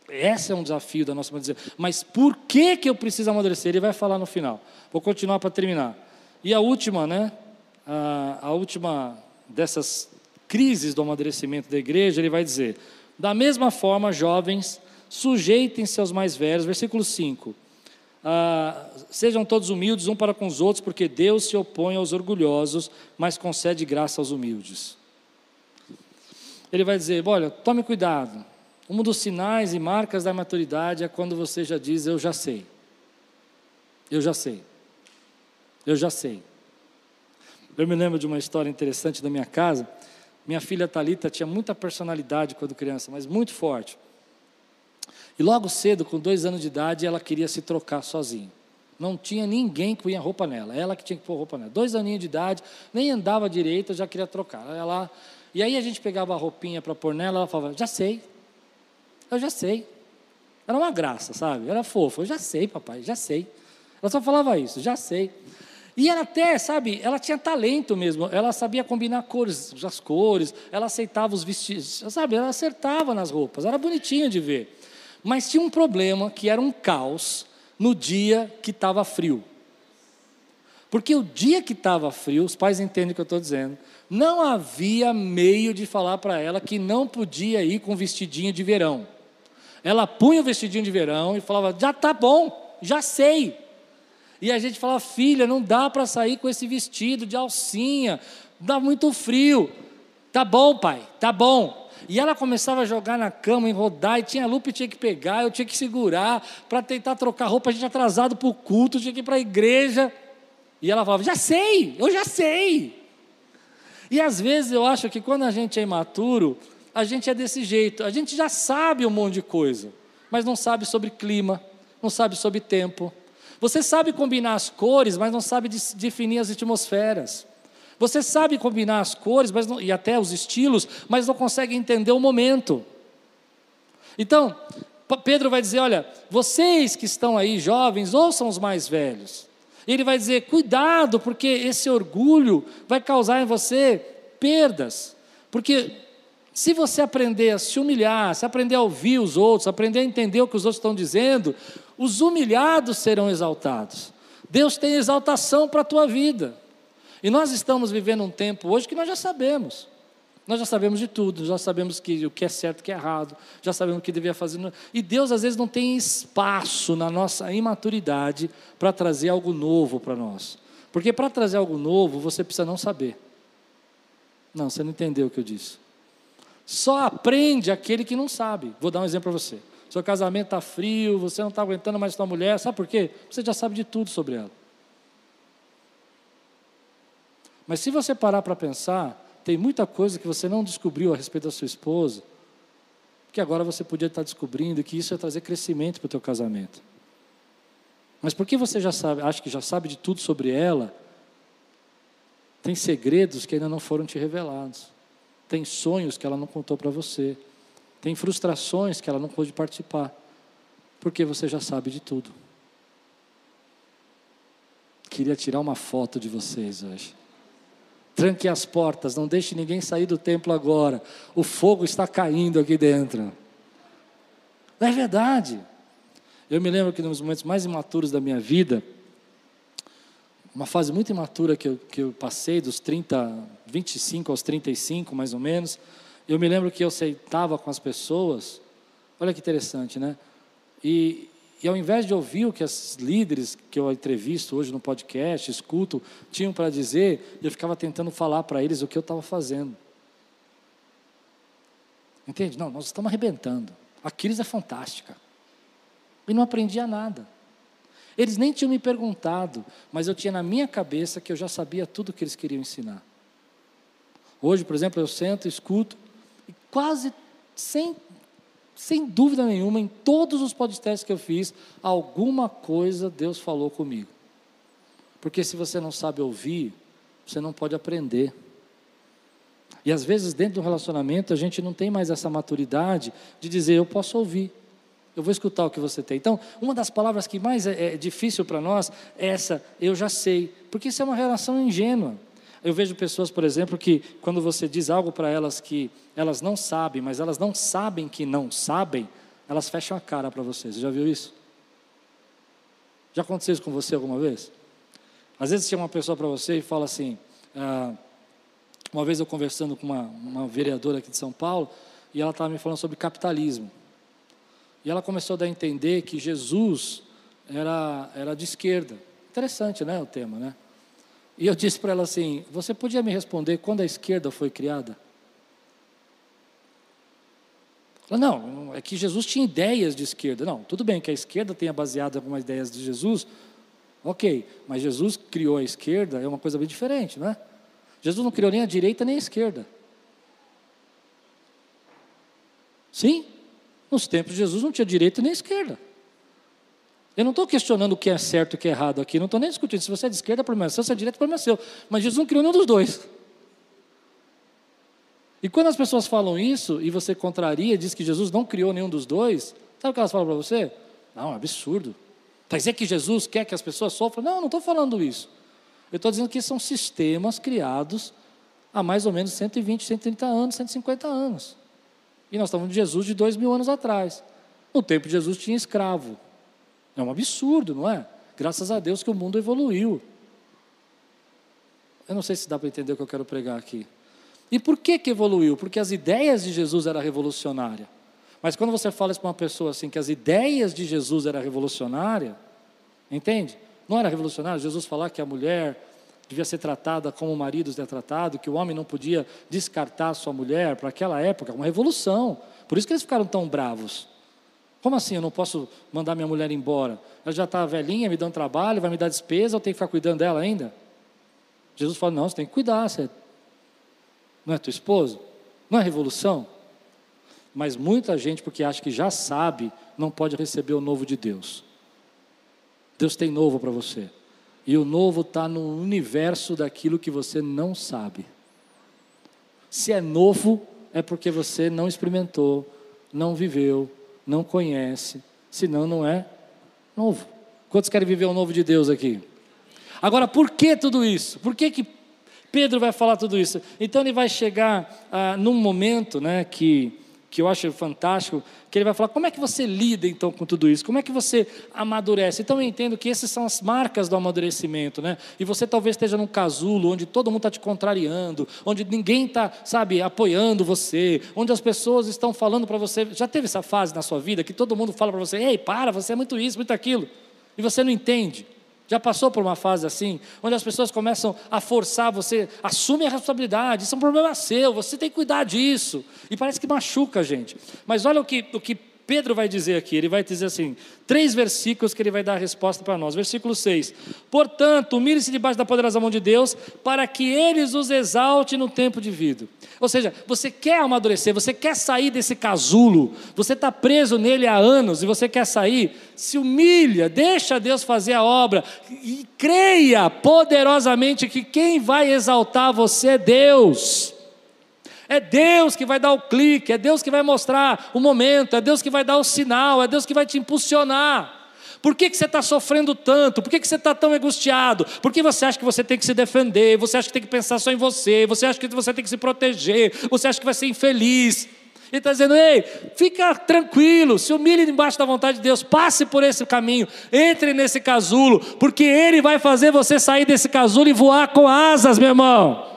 Esse é um desafio da nossa dizer. Mas por que que eu preciso amadurecer? Ele vai falar no final. Vou continuar para terminar. E a última, né? A, a última dessas crises do amadurecimento da igreja, ele vai dizer: da mesma forma, jovens, sujeitem-se aos mais velhos. Versículo 5. Ah, sejam todos humildes um para com os outros, porque Deus se opõe aos orgulhosos, mas concede graça aos humildes. Ele vai dizer: olha, tome cuidado. Um dos sinais e marcas da maturidade é quando você já diz: Eu já sei. Eu já sei. Eu já sei. Eu me lembro de uma história interessante da minha casa. Minha filha Talita tinha muita personalidade quando criança, mas muito forte. E logo cedo, com dois anos de idade, ela queria se trocar sozinha. Não tinha ninguém que punha roupa nela, ela que tinha que pôr roupa nela. Dois aninhos de idade, nem andava direito, já queria trocar. Ela, e aí a gente pegava a roupinha para pôr nela, ela falava: Já sei, eu já sei. Era uma graça, sabe? Era fofa. Eu já sei, papai, já sei. Ela só falava isso, já sei. E ela até, sabe, ela tinha talento mesmo, ela sabia combinar cores, as cores, ela aceitava os vestidos, sabe, ela acertava nas roupas, era bonitinho de ver. Mas tinha um problema que era um caos no dia que estava frio. Porque o dia que estava frio, os pais entendem o que eu estou dizendo, não havia meio de falar para ela que não podia ir com vestidinho de verão. Ela punha o vestidinho de verão e falava: já tá bom, já sei. E a gente falava: filha, não dá para sair com esse vestido de alcinha, dá muito frio. Tá bom, pai, tá bom. E ela começava a jogar na cama, enrodar, e tinha lupa e tinha que pegar, eu tinha que segurar para tentar trocar roupa, a gente atrasado para o culto, tinha que ir para a igreja. E ela falava: já sei, eu já sei. E às vezes eu acho que quando a gente é imaturo, a gente é desse jeito. A gente já sabe um monte de coisa, mas não sabe sobre clima, não sabe sobre tempo. Você sabe combinar as cores, mas não sabe definir as atmosferas. Você sabe combinar as cores mas não, e até os estilos, mas não consegue entender o momento. Então, Pedro vai dizer: olha, vocês que estão aí jovens, ouçam os mais velhos. Ele vai dizer: cuidado, porque esse orgulho vai causar em você perdas. Porque se você aprender a se humilhar, se aprender a ouvir os outros, aprender a entender o que os outros estão dizendo, os humilhados serão exaltados. Deus tem exaltação para a tua vida. E nós estamos vivendo um tempo hoje que nós já sabemos. Nós já sabemos de tudo, já sabemos que o que é certo o que é errado, já sabemos o que devia fazer. E Deus às vezes não tem espaço na nossa imaturidade para trazer algo novo para nós. Porque para trazer algo novo, você precisa não saber. Não, você não entendeu o que eu disse. Só aprende aquele que não sabe. Vou dar um exemplo para você. Seu casamento está frio, você não está aguentando mais sua mulher, sabe por quê? Você já sabe de tudo sobre ela. Mas se você parar para pensar, tem muita coisa que você não descobriu a respeito da sua esposa, que agora você podia estar descobrindo que isso ia trazer crescimento para o teu casamento. Mas porque você já sabe, acha que já sabe de tudo sobre ela, tem segredos que ainda não foram te revelados. Tem sonhos que ela não contou para você. Tem frustrações que ela não pôde participar. Porque você já sabe de tudo. Queria tirar uma foto de vocês hoje. Tranque as portas, não deixe ninguém sair do templo agora. O fogo está caindo aqui dentro. Não é verdade. Eu me lembro que nos momentos mais imaturos da minha vida, uma fase muito imatura que eu, que eu passei, dos 30, 25 aos 35, mais ou menos. Eu me lembro que eu sentava com as pessoas, olha que interessante, né? E, e ao invés de ouvir o que as líderes que eu entrevisto hoje no podcast, escuto, tinham para dizer, eu ficava tentando falar para eles o que eu estava fazendo. Entende? Não, nós estamos arrebentando. A crise é fantástica. E não aprendia nada. Eles nem tinham me perguntado, mas eu tinha na minha cabeça que eu já sabia tudo o que eles queriam ensinar. Hoje, por exemplo, eu sento, escuto, e quase sem, sem dúvida nenhuma, em todos os podcasts que eu fiz, alguma coisa Deus falou comigo. Porque se você não sabe ouvir, você não pode aprender. E às vezes, dentro do relacionamento, a gente não tem mais essa maturidade de dizer: eu posso ouvir, eu vou escutar o que você tem. Então, uma das palavras que mais é, é difícil para nós é essa, eu já sei, porque isso é uma relação ingênua. Eu vejo pessoas, por exemplo, que quando você diz algo para elas que elas não sabem, mas elas não sabem que não sabem, elas fecham a cara para você. Você já viu isso? Já aconteceu isso com você alguma vez? Às vezes chega uma pessoa para você e fala assim, ah, uma vez eu conversando com uma, uma vereadora aqui de São Paulo, e ela estava me falando sobre capitalismo. E ela começou a entender que Jesus era, era de esquerda. Interessante, né, o tema, né? E eu disse para ela assim: Você podia me responder quando a esquerda foi criada? Ela, não, é que Jesus tinha ideias de esquerda. Não, tudo bem que a esquerda tenha baseado algumas ideias de Jesus, ok, mas Jesus criou a esquerda, é uma coisa bem diferente, não é? Jesus não criou nem a direita nem a esquerda. Sim, nos tempos de Jesus não tinha direita nem esquerda. Eu não estou questionando o que é certo e o que é errado aqui, não estou nem discutindo. Se você é de esquerda, problema é seu, se é de direita, problema é seu. Mas Jesus não criou nenhum dos dois. E quando as pessoas falam isso, e você contraria, diz que Jesus não criou nenhum dos dois, sabe o que elas falam para você? Não, é absurdo. Está dizendo que Jesus quer que as pessoas sofram? Não, não estou falando isso. Eu estou dizendo que são sistemas criados há mais ou menos 120, 130 anos, 150 anos. E nós estamos de Jesus de dois mil anos atrás. No tempo de Jesus tinha escravo. É um absurdo, não é? Graças a Deus que o mundo evoluiu. Eu não sei se dá para entender o que eu quero pregar aqui. E por que, que evoluiu? Porque as ideias de Jesus eram revolucionárias. Mas quando você fala isso para uma pessoa assim, que as ideias de Jesus eram revolucionárias, entende? Não era revolucionário Jesus falar que a mulher devia ser tratada como o marido é tratado, que o homem não podia descartar sua mulher, para aquela época, uma revolução. Por isso que eles ficaram tão bravos. Como assim eu não posso mandar minha mulher embora? Ela já está velhinha, me dando trabalho, vai me dar despesa, eu tenho que ficar cuidando dela ainda? Jesus fala: não, você tem que cuidar, você não é teu esposo? Não é revolução? Mas muita gente, porque acha que já sabe, não pode receber o novo de Deus. Deus tem novo para você. E o novo está no universo daquilo que você não sabe. Se é novo, é porque você não experimentou, não viveu, não conhece. Senão, não é novo. Quantos querem viver o novo de Deus aqui? Agora, por que tudo isso? Por que, que Pedro vai falar tudo isso? Então, ele vai chegar ah, num momento né, que que eu acho fantástico, que ele vai falar como é que você lida então com tudo isso, como é que você amadurece. Então eu entendo que essas são as marcas do amadurecimento, né? E você talvez esteja num casulo onde todo mundo está te contrariando, onde ninguém está, sabe, apoiando você, onde as pessoas estão falando para você. Já teve essa fase na sua vida que todo mundo fala para você: ei, para, você é muito isso, muito aquilo, e você não entende. Já passou por uma fase assim, onde as pessoas começam a forçar você, assume a responsabilidade, isso é um problema seu, você tem que cuidar disso. E parece que machuca a gente. Mas olha o que, o que Pedro vai dizer aqui, ele vai dizer assim, três versículos que ele vai dar a resposta para nós. Versículo 6: Portanto, humilhe-se debaixo da poderosa mão de Deus, para que eles os exalte no tempo de vida. Ou seja, você quer amadurecer, você quer sair desse casulo, você está preso nele há anos e você quer sair, se humilha, deixa Deus fazer a obra e creia poderosamente que quem vai exaltar você é Deus. É Deus que vai dar o clique, é Deus que vai mostrar o momento, é Deus que vai dar o sinal, é Deus que vai te impulsionar. Por que, que você está sofrendo tanto? Por que, que você está tão angustiado? Por que você acha que você tem que se defender? Você acha que tem que pensar só em você? Você acha que você tem que se proteger? Você acha que vai ser infeliz? Ele está dizendo: ei, fica tranquilo, se humilhe debaixo da vontade de Deus, passe por esse caminho, entre nesse casulo, porque Ele vai fazer você sair desse casulo e voar com asas, meu irmão.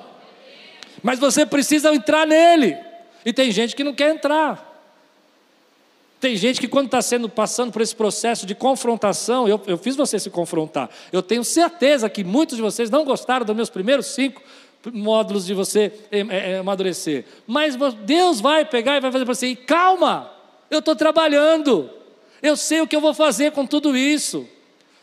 Mas você precisa entrar nele, e tem gente que não quer entrar. Tem gente que, quando está sendo passando por esse processo de confrontação, eu, eu fiz você se confrontar. Eu tenho certeza que muitos de vocês não gostaram dos meus primeiros cinco módulos de você é, é, amadurecer. Mas Deus vai pegar e vai fazer para você: calma, eu estou trabalhando, eu sei o que eu vou fazer com tudo isso.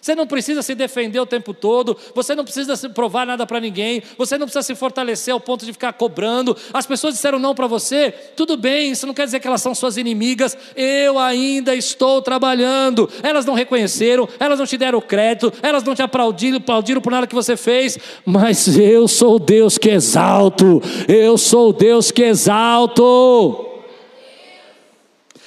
Você não precisa se defender o tempo todo, você não precisa provar nada para ninguém, você não precisa se fortalecer ao ponto de ficar cobrando. As pessoas disseram não para você, tudo bem, isso não quer dizer que elas são suas inimigas, eu ainda estou trabalhando. Elas não reconheceram, elas não te deram crédito, elas não te aplaudiram, aplaudiram por nada que você fez, mas eu sou Deus que exalto, eu sou Deus que exalto.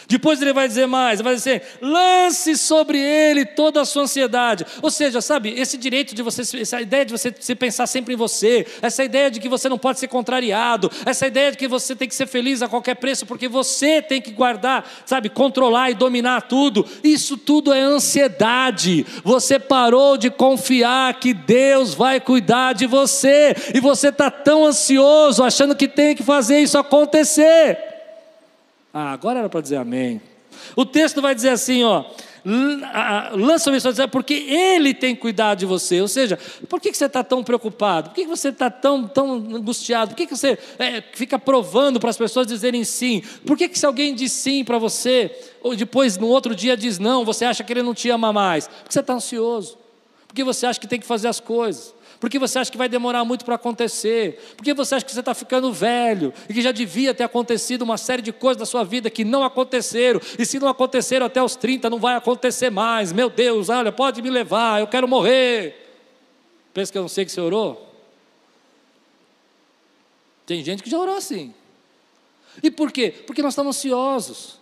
Depois ele vai dizer mais, vai dizer: lance sobre ele toda a sua ansiedade. Ou seja, sabe, esse direito de você, essa ideia de você se pensar sempre em você, essa ideia de que você não pode ser contrariado, essa ideia de que você tem que ser feliz a qualquer preço, porque você tem que guardar, sabe, controlar e dominar tudo. Isso tudo é ansiedade. Você parou de confiar que Deus vai cuidar de você, e você está tão ansioso, achando que tem que fazer isso acontecer. Ah, agora era para dizer amém. O texto vai dizer assim, ó. Lança o dizer porque Ele tem cuidado de você. Ou seja, por que você está tão preocupado? Por que você está tão, tão angustiado? Por que você é, fica provando para as pessoas dizerem sim? Por que, que se alguém diz sim para você, ou depois no outro dia diz não, você acha que ele não te ama mais? Porque você está ansioso. Porque você acha que tem que fazer as coisas. Porque você acha que vai demorar muito para acontecer? Porque você acha que você está ficando velho e que já devia ter acontecido uma série de coisas na sua vida que não aconteceram, e se não aconteceram até os 30, não vai acontecer mais. Meu Deus, olha, pode me levar, eu quero morrer. Pensa que eu não sei que você orou? Tem gente que já orou assim. E por quê? Porque nós estamos ansiosos.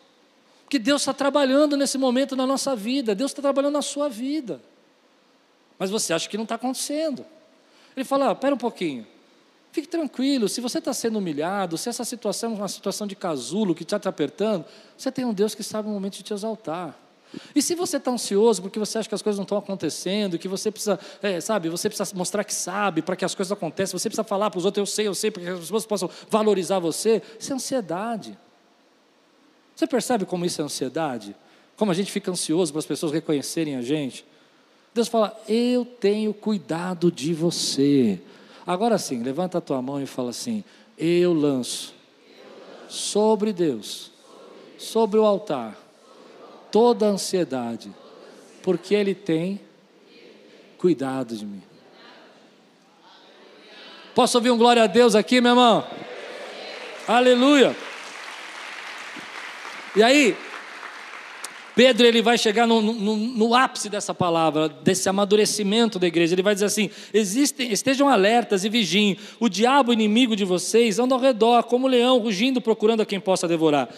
Porque Deus está trabalhando nesse momento na nossa vida, Deus está trabalhando na sua vida. Mas você acha que não está acontecendo. Ele fala: ah, pera um pouquinho. Fique tranquilo, se você está sendo humilhado, se essa situação é uma situação de casulo que está te apertando, você tem um Deus que sabe o momento de te exaltar. E se você está ansioso porque você acha que as coisas não estão acontecendo, que você precisa, é, sabe, você precisa mostrar que sabe para que as coisas aconteçam, você precisa falar para os outros, eu sei, eu sei, para que as pessoas possam valorizar você, isso é ansiedade. Você percebe como isso é ansiedade? Como a gente fica ansioso para as pessoas reconhecerem a gente? Deus fala: Eu tenho cuidado de você. Agora sim, levanta a tua mão e fala assim: Eu lanço sobre Deus, sobre o altar, toda a ansiedade, porque Ele tem cuidado de mim. Posso ouvir um glória a Deus aqui, meu irmão? Aleluia. E aí, Pedro ele vai chegar no, no, no, ápice dessa palavra, desse amadurecimento da igreja. Ele vai dizer assim: existem, estejam alertas e vigiem. O diabo inimigo de vocês anda ao redor, como leão, rugindo, procurando a quem possa devorar.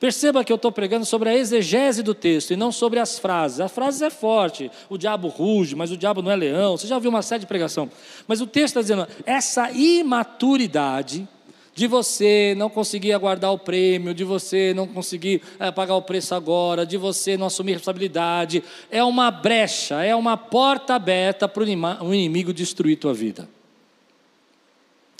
Perceba que eu estou pregando sobre a exegese do texto e não sobre as frases. As frases é forte. O diabo ruge, mas o diabo não é leão. Você já ouviu uma série de pregação. Mas o texto está dizendo: essa imaturidade de você não conseguir aguardar o prêmio, de você não conseguir é, pagar o preço agora, de você não assumir responsabilidade, é uma brecha, é uma porta aberta para o inimigo destruir tua vida.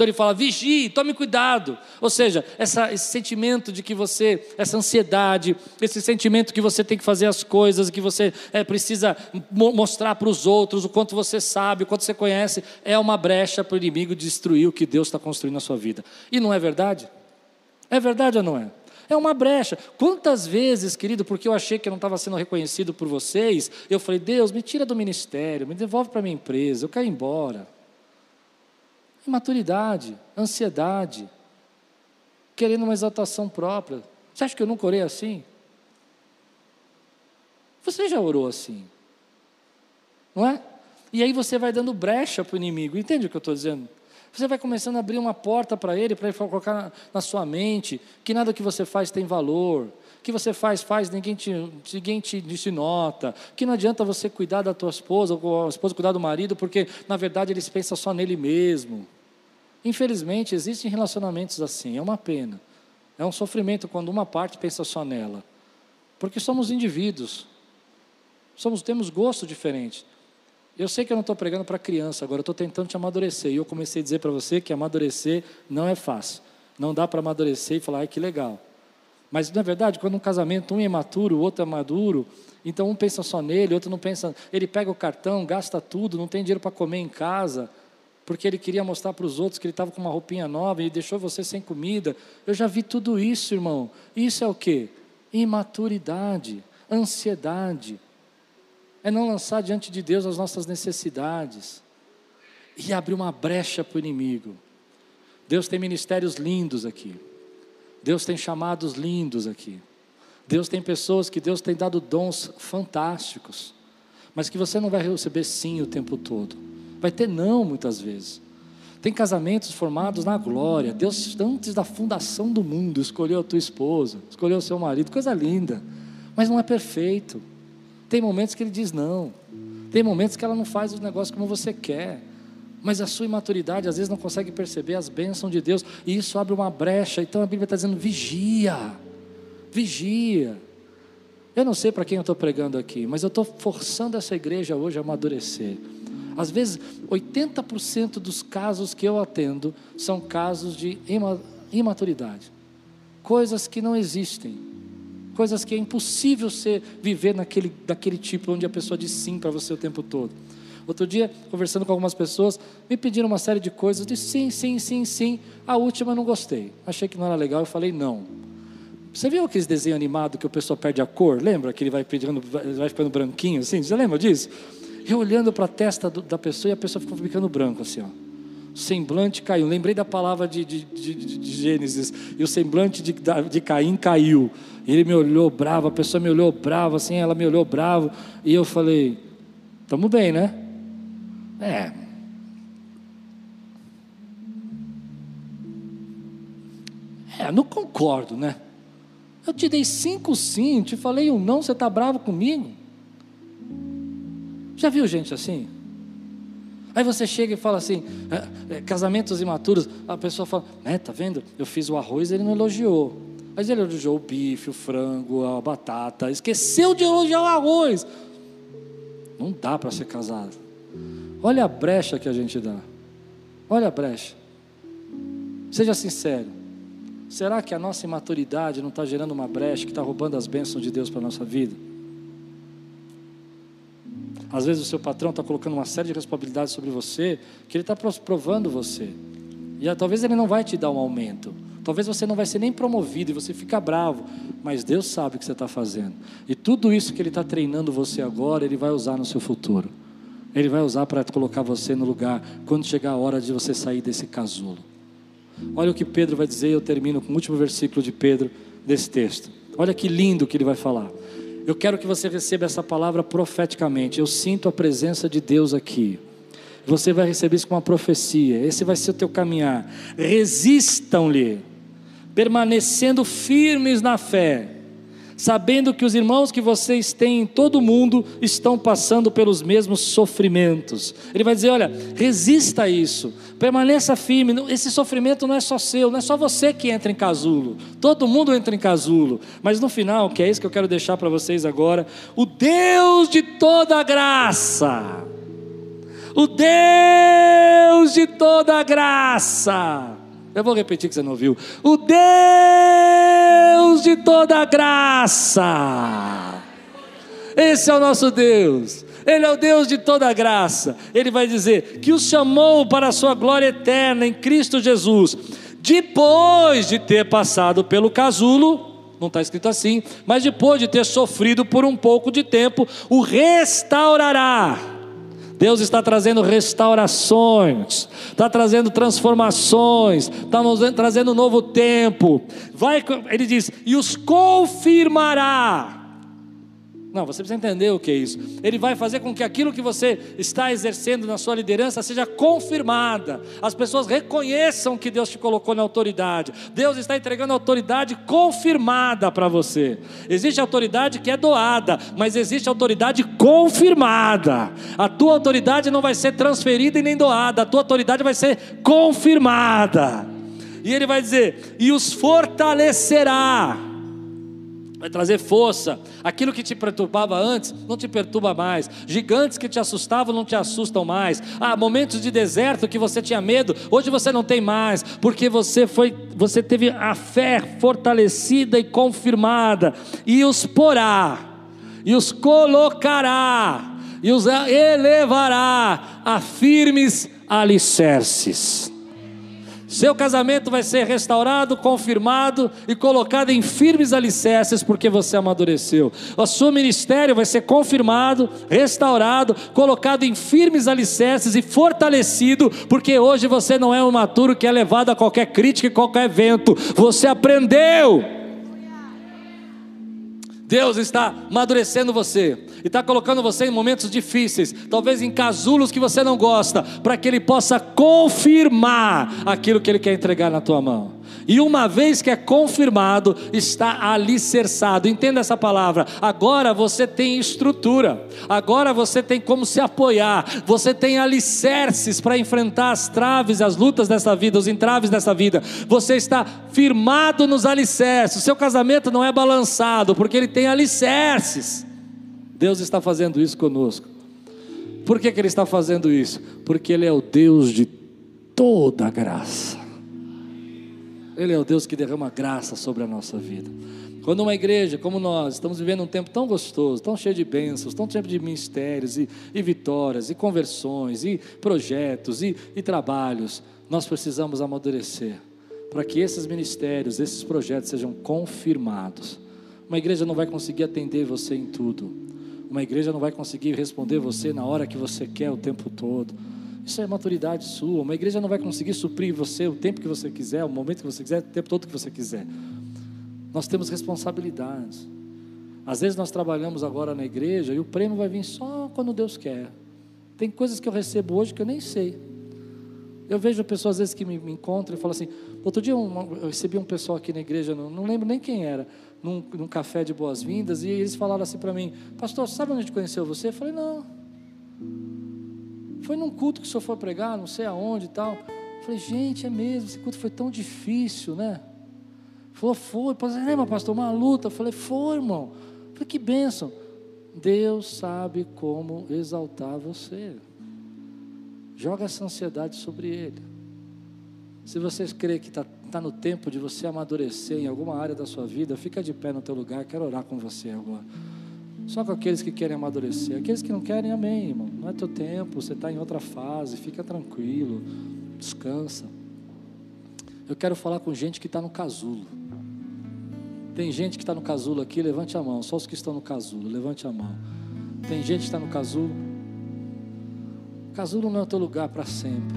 Então ele fala: vigie, tome cuidado. Ou seja, essa, esse sentimento de que você, essa ansiedade, esse sentimento que você tem que fazer as coisas, que você é, precisa mostrar para os outros o quanto você sabe, o quanto você conhece, é uma brecha para o inimigo destruir o que Deus está construindo na sua vida. E não é verdade? É verdade ou não é? É uma brecha. Quantas vezes, querido, porque eu achei que eu não estava sendo reconhecido por vocês, eu falei: Deus, me tira do ministério, me devolve para minha empresa, eu quero ir embora. Imaturidade, ansiedade, querendo uma exaltação própria. Você acha que eu nunca orei assim? Você já orou assim, não é? E aí você vai dando brecha para o inimigo, entende o que eu estou dizendo? Você vai começando a abrir uma porta para ele, para ele colocar na, na, sua mente que nada que você faz tem valor, que você faz, faz, ninguém te, ninguém te, te nota, que não adianta você cuidar da tua esposa, ou a esposa cuidar do marido, porque na verdade eles pensam só nele mesmo. Infelizmente, existem relacionamentos assim, é uma pena. É um sofrimento quando uma parte pensa só nela. Porque somos indivíduos. Somos, temos gosto diferente. Eu sei que eu não estou pregando para criança, agora eu estou tentando te amadurecer. E eu comecei a dizer para você que amadurecer não é fácil. Não dá para amadurecer e falar, ai que legal. Mas, na verdade, quando um casamento, um é imaturo, o outro é maduro, então um pensa só nele, o outro não pensa. Ele pega o cartão, gasta tudo, não tem dinheiro para comer em casa, porque ele queria mostrar para os outros que ele estava com uma roupinha nova e deixou você sem comida. Eu já vi tudo isso, irmão. Isso é o que? Imaturidade, ansiedade. É não lançar diante de Deus as nossas necessidades e abrir uma brecha para o inimigo. Deus tem ministérios lindos aqui. Deus tem chamados lindos aqui. Deus tem pessoas que Deus tem dado dons fantásticos, mas que você não vai receber sim o tempo todo. Vai ter não muitas vezes. Tem casamentos formados na glória. Deus, antes da fundação do mundo, escolheu a tua esposa, escolheu o seu marido, coisa linda. Mas não é perfeito. Tem momentos que ele diz não. Tem momentos que ela não faz os negócios como você quer mas a sua imaturidade às vezes não consegue perceber as bênçãos de Deus, e isso abre uma brecha. Então a Bíblia está dizendo: vigia, vigia. Eu não sei para quem eu estou pregando aqui, mas eu estou forçando essa igreja hoje a amadurecer. Às vezes, 80% dos casos que eu atendo são casos de imaturidade, coisas que não existem, coisas que é impossível ser viver naquele, daquele tipo onde a pessoa diz sim para você o tempo todo. Outro dia, conversando com algumas pessoas, me pediram uma série de coisas, eu disse sim, sim, sim, sim. A última eu não gostei, achei que não era legal, eu falei não. Você viu aqueles desenhos animados que o pessoal perde a cor? Lembra que ele vai, pedindo, vai ficando branquinho assim? Você lembra disso? Eu olhando para a testa do, da pessoa e a pessoa ficou ficando branco assim, ó. O semblante caiu. Lembrei da palavra de, de, de, de Gênesis. E o semblante de, de Caim caiu. Ele me olhou bravo, a pessoa me olhou bravo, assim, ela me olhou bravo. E eu falei, estamos bem, né? É. É, não concordo, né? Eu te dei cinco sim, te falei um não, você está bravo comigo? Já viu gente assim? Aí você chega e fala assim, é, é, casamentos imaturos, a pessoa fala, né, tá vendo? Eu fiz o arroz, ele não elogiou. Mas ele elogiou o bife, o frango, a batata, esqueceu de elogiar o arroz. Não dá para ser casado. Olha a brecha que a gente dá. Olha a brecha. Seja sincero. Será que a nossa imaturidade não está gerando uma brecha que está roubando as bênçãos de Deus para a nossa vida? Às vezes o seu patrão está colocando uma série de responsabilidades sobre você, que ele está provando você. E talvez ele não vai te dar um aumento. Talvez você não vai ser nem promovido e você fica bravo. Mas Deus sabe o que você está fazendo. E tudo isso que Ele está treinando você agora, Ele vai usar no seu futuro. Ele vai usar para colocar você no lugar quando chegar a hora de você sair desse casulo. Olha o que Pedro vai dizer, eu termino com o último versículo de Pedro desse texto. Olha que lindo que ele vai falar. Eu quero que você receba essa palavra profeticamente. Eu sinto a presença de Deus aqui. Você vai receber isso como uma profecia. Esse vai ser o teu caminhar. Resistam-lhe, permanecendo firmes na fé sabendo que os irmãos que vocês têm em todo o mundo estão passando pelos mesmos sofrimentos. Ele vai dizer: olha, resista a isso, permaneça firme. Esse sofrimento não é só seu, não é só você que entra em casulo, todo mundo entra em casulo. Mas no final, que é isso que eu quero deixar para vocês agora: o Deus de toda graça, o Deus de toda graça, eu vou repetir que você não ouviu. O Deus de toda graça. Esse é o nosso Deus. Ele é o Deus de toda graça. Ele vai dizer que o chamou para a sua glória eterna em Cristo Jesus, depois de ter passado pelo casulo, não está escrito assim, mas depois de ter sofrido por um pouco de tempo, o restaurará Deus está trazendo restaurações, está trazendo transformações, está trazendo um novo tempo. Vai, ele diz, e os confirmará não, você precisa entender o que é isso. Ele vai fazer com que aquilo que você está exercendo na sua liderança seja confirmada. As pessoas reconheçam que Deus te colocou na autoridade. Deus está entregando autoridade confirmada para você. Existe autoridade que é doada, mas existe autoridade confirmada. A tua autoridade não vai ser transferida e nem doada, a tua autoridade vai ser confirmada. E ele vai dizer: e os fortalecerá vai trazer força. Aquilo que te perturbava antes não te perturba mais. Gigantes que te assustavam não te assustam mais. Ah, momentos de deserto que você tinha medo, hoje você não tem mais, porque você foi, você teve a fé fortalecida e confirmada e os porá e os colocará e os elevará a firmes alicerces. Seu casamento vai ser restaurado, confirmado e colocado em firmes alicerces porque você amadureceu. O seu ministério vai ser confirmado, restaurado, colocado em firmes alicerces e fortalecido porque hoje você não é um maturo que é levado a qualquer crítica e qualquer evento. Você aprendeu. Deus está amadurecendo você e está colocando você em momentos difíceis, talvez em casulos que você não gosta, para que Ele possa confirmar aquilo que Ele quer entregar na tua mão. E uma vez que é confirmado, está alicerçado. Entenda essa palavra. Agora você tem estrutura, agora você tem como se apoiar, você tem alicerces para enfrentar as traves, as lutas dessa vida, os entraves dessa vida. Você está firmado nos alicerces. Seu casamento não é balançado, porque ele tem alicerces. Deus está fazendo isso conosco. Por que, que Ele está fazendo isso? Porque Ele é o Deus de toda graça. Ele é o Deus que derrama graça sobre a nossa vida. Quando uma igreja como nós estamos vivendo um tempo tão gostoso, tão cheio de bênçãos, tão cheio de ministérios e, e vitórias, e conversões, e projetos, e, e trabalhos, nós precisamos amadurecer para que esses ministérios, esses projetos sejam confirmados. Uma igreja não vai conseguir atender você em tudo. Uma igreja não vai conseguir responder você na hora que você quer o tempo todo. Isso é maturidade sua. Uma igreja não vai conseguir suprir você o tempo que você quiser, o momento que você quiser, o tempo todo que você quiser. Nós temos responsabilidades. Às vezes nós trabalhamos agora na igreja e o prêmio vai vir só quando Deus quer. Tem coisas que eu recebo hoje que eu nem sei. Eu vejo pessoas às vezes que me, me encontram e falam assim. Outro dia um, eu recebi um pessoal aqui na igreja, não, não lembro nem quem era, num, num café de boas-vindas, e eles falaram assim para mim: Pastor, sabe onde a gente conheceu você? Eu falei: Não. Foi num culto que o senhor foi pregar, não sei aonde e tal. Eu falei, gente, é mesmo, esse culto foi tão difícil, né? Falou, foi. Pastor, lembra, pastor, uma luta. Eu falei, foi, irmão. Eu falei, que bênção. Deus sabe como exaltar você. Joga essa ansiedade sobre Ele. Se vocês creem que está tá no tempo de você amadurecer em alguma área da sua vida, fica de pé no teu lugar, quero orar com você agora. Só com aqueles que querem amadurecer. Aqueles que não querem, amém, irmão. Não é teu tempo, você está em outra fase, fica tranquilo, descansa. Eu quero falar com gente que está no casulo. Tem gente que está no casulo aqui, levante a mão. Só os que estão no casulo, levante a mão. Tem gente que está no casulo. Casulo não é teu lugar para sempre.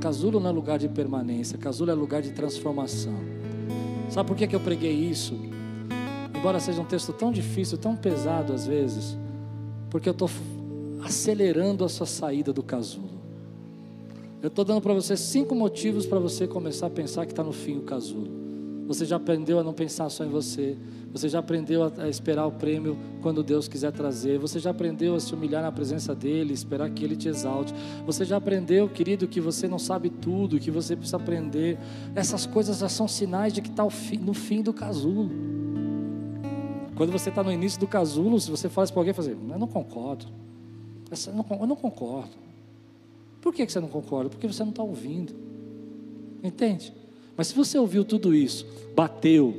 Casulo não é lugar de permanência. Casulo é lugar de transformação. Sabe por que, que eu preguei isso? Embora seja um texto tão difícil, tão pesado às vezes, porque eu estou acelerando a sua saída do casulo. Eu estou dando para você cinco motivos para você começar a pensar que está no fim o casulo. Você já aprendeu a não pensar só em você. Você já aprendeu a esperar o prêmio quando Deus quiser trazer. Você já aprendeu a se humilhar na presença dEle, esperar que Ele te exalte. Você já aprendeu, querido, que você não sabe tudo, que você precisa aprender. Essas coisas já são sinais de que está no fim do casulo. Quando você está no início do casulo, se você fala isso para alguém, fazer, eu não concordo. Eu não concordo. Por que você não concorda? Porque você não está ouvindo. Entende? Mas se você ouviu tudo isso, bateu,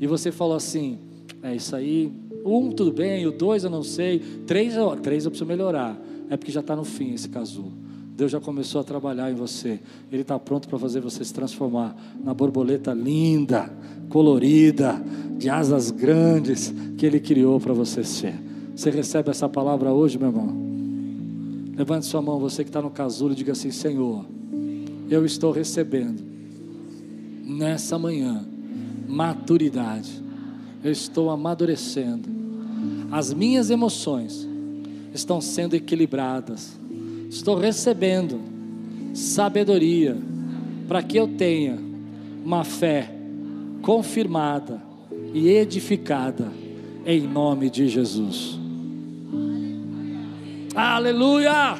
e você falou assim, é isso aí, um tudo bem, o dois eu não sei, três, três eu preciso melhorar. É porque já está no fim esse casulo. Deus já começou a trabalhar em você. Ele está pronto para fazer você se transformar na borboleta linda, colorida, de asas grandes que Ele criou para você ser. Você recebe essa palavra hoje, meu irmão? Levante sua mão, você que está no casulo, e diga assim: Senhor, eu estou recebendo nessa manhã maturidade. Eu estou amadurecendo. As minhas emoções estão sendo equilibradas estou recebendo sabedoria para que eu tenha uma fé confirmada e edificada em nome de Jesus. Aleluia!